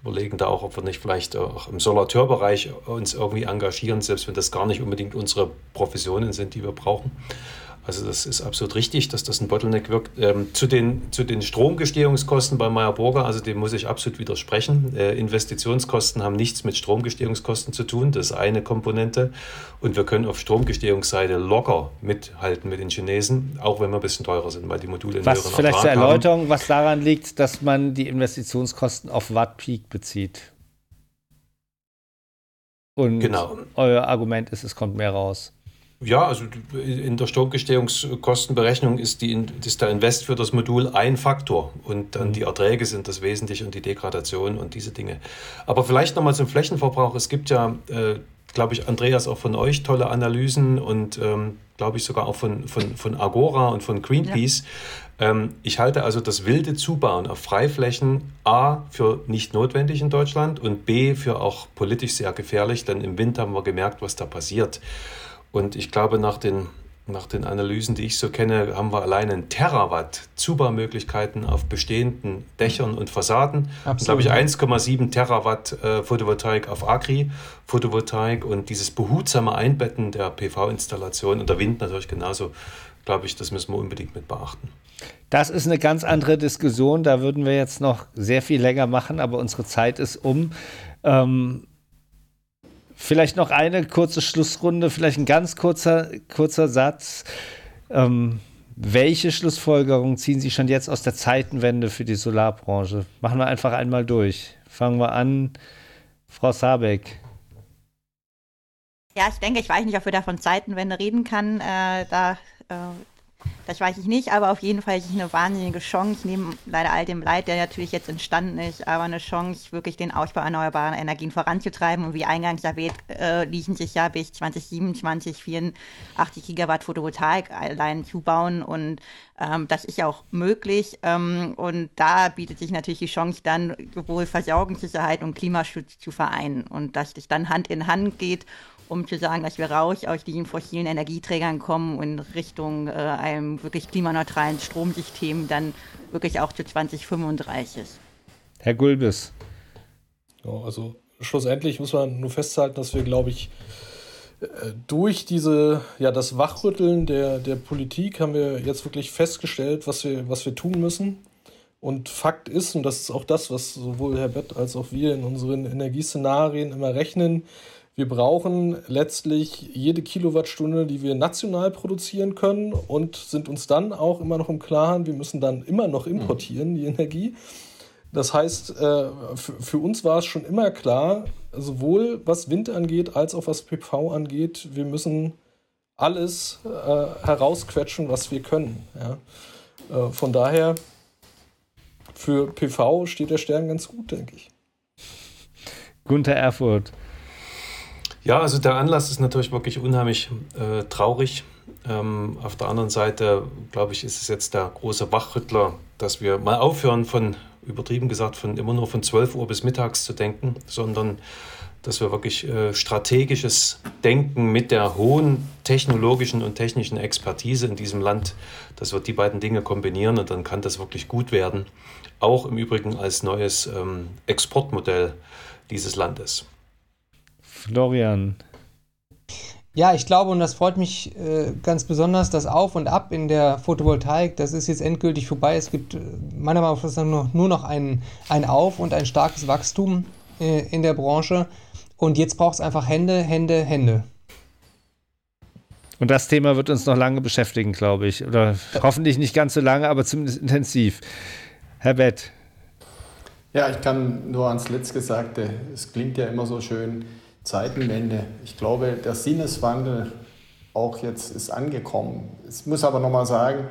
überlegen da auch, ob wir nicht vielleicht auch im Solateurbereich uns irgendwie engagieren, selbst wenn das gar nicht unbedingt unsere Professionen sind, die wir brauchen. Also das ist absolut richtig, dass das ein Bottleneck wirkt. Ähm, zu, den, zu den Stromgestehungskosten bei Meyer Burger, also dem muss ich absolut widersprechen. Äh, Investitionskosten haben nichts mit Stromgestehungskosten zu tun, das ist eine Komponente. Und wir können auf Stromgestehungsseite locker mithalten mit den Chinesen, auch wenn wir ein bisschen teurer sind, weil die Module in Was vielleicht zur Erläuterung, haben. was daran liegt, dass man die Investitionskosten auf Watt Peak bezieht. Und genau. euer Argument ist, es kommt mehr raus. Ja, also in der Stromgestehungskostenberechnung ist, die, ist der Invest für das Modul ein Faktor und dann die Erträge sind das Wesentliche und die Degradation und diese Dinge. Aber vielleicht nochmal zum Flächenverbrauch. Es gibt ja, äh, glaube ich, Andreas, auch von euch tolle Analysen und ähm, glaube ich sogar auch von, von, von Agora und von Greenpeace. Ja. Ähm, ich halte also das wilde Zubauen auf Freiflächen A für nicht notwendig in Deutschland und B für auch politisch sehr gefährlich, denn im Winter haben wir gemerkt, was da passiert. Und ich glaube, nach den, nach den Analysen, die ich so kenne, haben wir allein einen Terawatt Zubaumöglichkeiten auf bestehenden Dächern und Fassaden. Absolut. glaube ich 1,7 Terawatt äh, Photovoltaik auf Agri-Photovoltaik und dieses behutsame Einbetten der PV-Installation und der Wind natürlich genauso, glaube ich, das müssen wir unbedingt mit beachten. Das ist eine ganz andere Diskussion. Da würden wir jetzt noch sehr viel länger machen, aber unsere Zeit ist um. Ähm, Vielleicht noch eine kurze Schlussrunde, vielleicht ein ganz kurzer, kurzer Satz. Ähm, welche Schlussfolgerungen ziehen Sie schon jetzt aus der Zeitenwende für die Solarbranche? Machen wir einfach einmal durch. Fangen wir an. Frau Sabeck. Ja, ich denke, ich weiß nicht, ob wir da von Zeitenwende reden kann. Äh, da äh, Das weiß ich nicht, aber auf jeden Fall ist es eine wahnsinnige Chance, neben leider all dem Leid, der natürlich jetzt entstanden ist, aber eine Chance, wirklich den Ausbau erneuerbarer Energien voranzutreiben. Und wie eingangs erwähnt, äh, ließen sich ja bis 2027 84 Gigawatt Photovoltaik allein zubauen und ähm, das ist ja auch möglich. Ähm, und da bietet sich natürlich die Chance, dann sowohl Versorgungssicherheit und Klimaschutz zu vereinen und dass das dann Hand in Hand geht um zu sagen, dass wir raus aus diesen fossilen Energieträgern kommen und in Richtung äh, einem wirklich klimaneutralen Stromsystem dann wirklich auch zu 2035. Herr Gulbis. Ja, also schlussendlich muss man nur festhalten, dass wir, glaube ich, äh, durch diese, ja, das Wachrütteln der, der Politik haben wir jetzt wirklich festgestellt, was wir, was wir tun müssen. Und Fakt ist, und das ist auch das, was sowohl Herr Bett als auch wir in unseren Energieszenarien immer rechnen, wir brauchen letztlich jede Kilowattstunde, die wir national produzieren können und sind uns dann auch immer noch im Klaren, wir müssen dann immer noch importieren, die Energie. Das heißt, äh, für uns war es schon immer klar, sowohl was Wind angeht, als auch was PV angeht, wir müssen alles äh, herausquetschen, was wir können. Äh, von daher, für PV steht der Stern ganz gut, denke ich. Gunther Erfurt. Ja, also der Anlass ist natürlich wirklich unheimlich äh, traurig. Ähm, auf der anderen Seite, glaube ich, ist es jetzt der große Wachrüttler, dass wir mal aufhören von, übertrieben gesagt, von immer nur von 12 Uhr bis mittags zu denken, sondern dass wir wirklich äh, strategisches Denken mit der hohen technologischen und technischen Expertise in diesem Land, dass wir die beiden Dinge kombinieren und dann kann das wirklich gut werden. Auch im Übrigen als neues ähm, Exportmodell dieses Landes. Florian. Ja, ich glaube, und das freut mich äh, ganz besonders, das Auf und Ab in der Photovoltaik, das ist jetzt endgültig vorbei. Es gibt äh, meiner Meinung nach nur, nur noch ein, ein Auf und ein starkes Wachstum äh, in der Branche. Und jetzt braucht es einfach Hände, Hände, Hände. Und das Thema wird uns noch lange beschäftigen, glaube ich. Oder hoffentlich nicht ganz so lange, aber zumindest intensiv. Herr Bett. Ja, ich kann nur ans Letzte Gesagte, es klingt ja immer so schön, Zeitenwende. Ich glaube, der Sinneswandel auch jetzt ist angekommen. Ich muss aber nochmal sagen,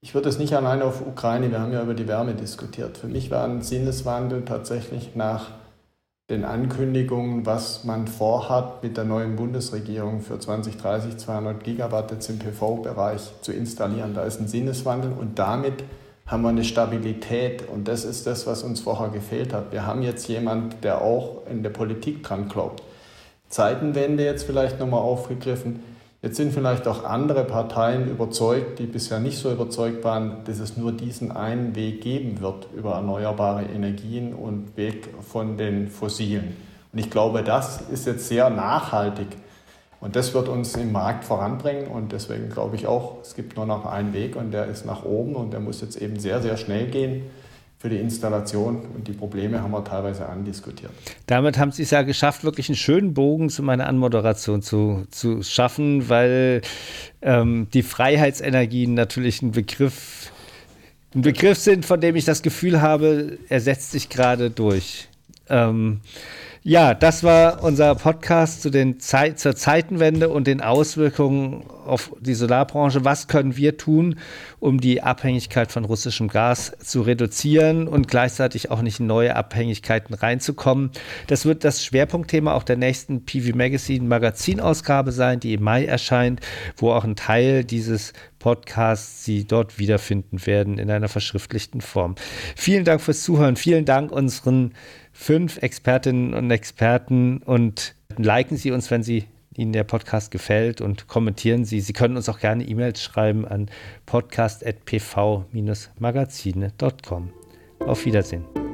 ich würde es nicht alleine auf Ukraine, wir haben ja über die Wärme diskutiert. Für mich war ein Sinneswandel tatsächlich nach den Ankündigungen, was man vorhat, mit der neuen Bundesregierung für 2030 200 Gigawatt jetzt im PV-Bereich zu installieren. Da ist ein Sinneswandel und damit haben wir eine Stabilität und das ist das, was uns vorher gefehlt hat. Wir haben jetzt jemand, der auch in der Politik dran glaubt. Zeitenwende jetzt vielleicht nochmal aufgegriffen. Jetzt sind vielleicht auch andere Parteien überzeugt, die bisher nicht so überzeugt waren, dass es nur diesen einen Weg geben wird über erneuerbare Energien und Weg von den fossilen. Und ich glaube, das ist jetzt sehr nachhaltig und das wird uns im Markt voranbringen und deswegen glaube ich auch, es gibt nur noch einen Weg und der ist nach oben und der muss jetzt eben sehr, sehr schnell gehen für die Installation und die Probleme haben wir teilweise andiskutiert. Damit haben Sie es ja geschafft, wirklich einen schönen Bogen zu meiner Anmoderation zu, zu schaffen, weil ähm, die Freiheitsenergien natürlich ein Begriff, ein Begriff sind, von dem ich das Gefühl habe, er setzt sich gerade durch. Ähm, ja, das war unser Podcast zu den Zeit, zur Zeitenwende und den Auswirkungen auf die Solarbranche. Was können wir tun, um die Abhängigkeit von russischem Gas zu reduzieren und gleichzeitig auch nicht in neue Abhängigkeiten reinzukommen? Das wird das Schwerpunktthema auch der nächsten PV Magazine Magazinausgabe sein, die im Mai erscheint, wo auch ein Teil dieses Podcasts Sie dort wiederfinden werden in einer verschriftlichten Form. Vielen Dank fürs Zuhören. Vielen Dank unseren fünf Expertinnen und Experten und liken Sie uns, wenn Sie Ihnen der Podcast gefällt und kommentieren Sie. Sie können uns auch gerne E-Mails schreiben an podcast.pv-magazine.com. Auf Wiedersehen.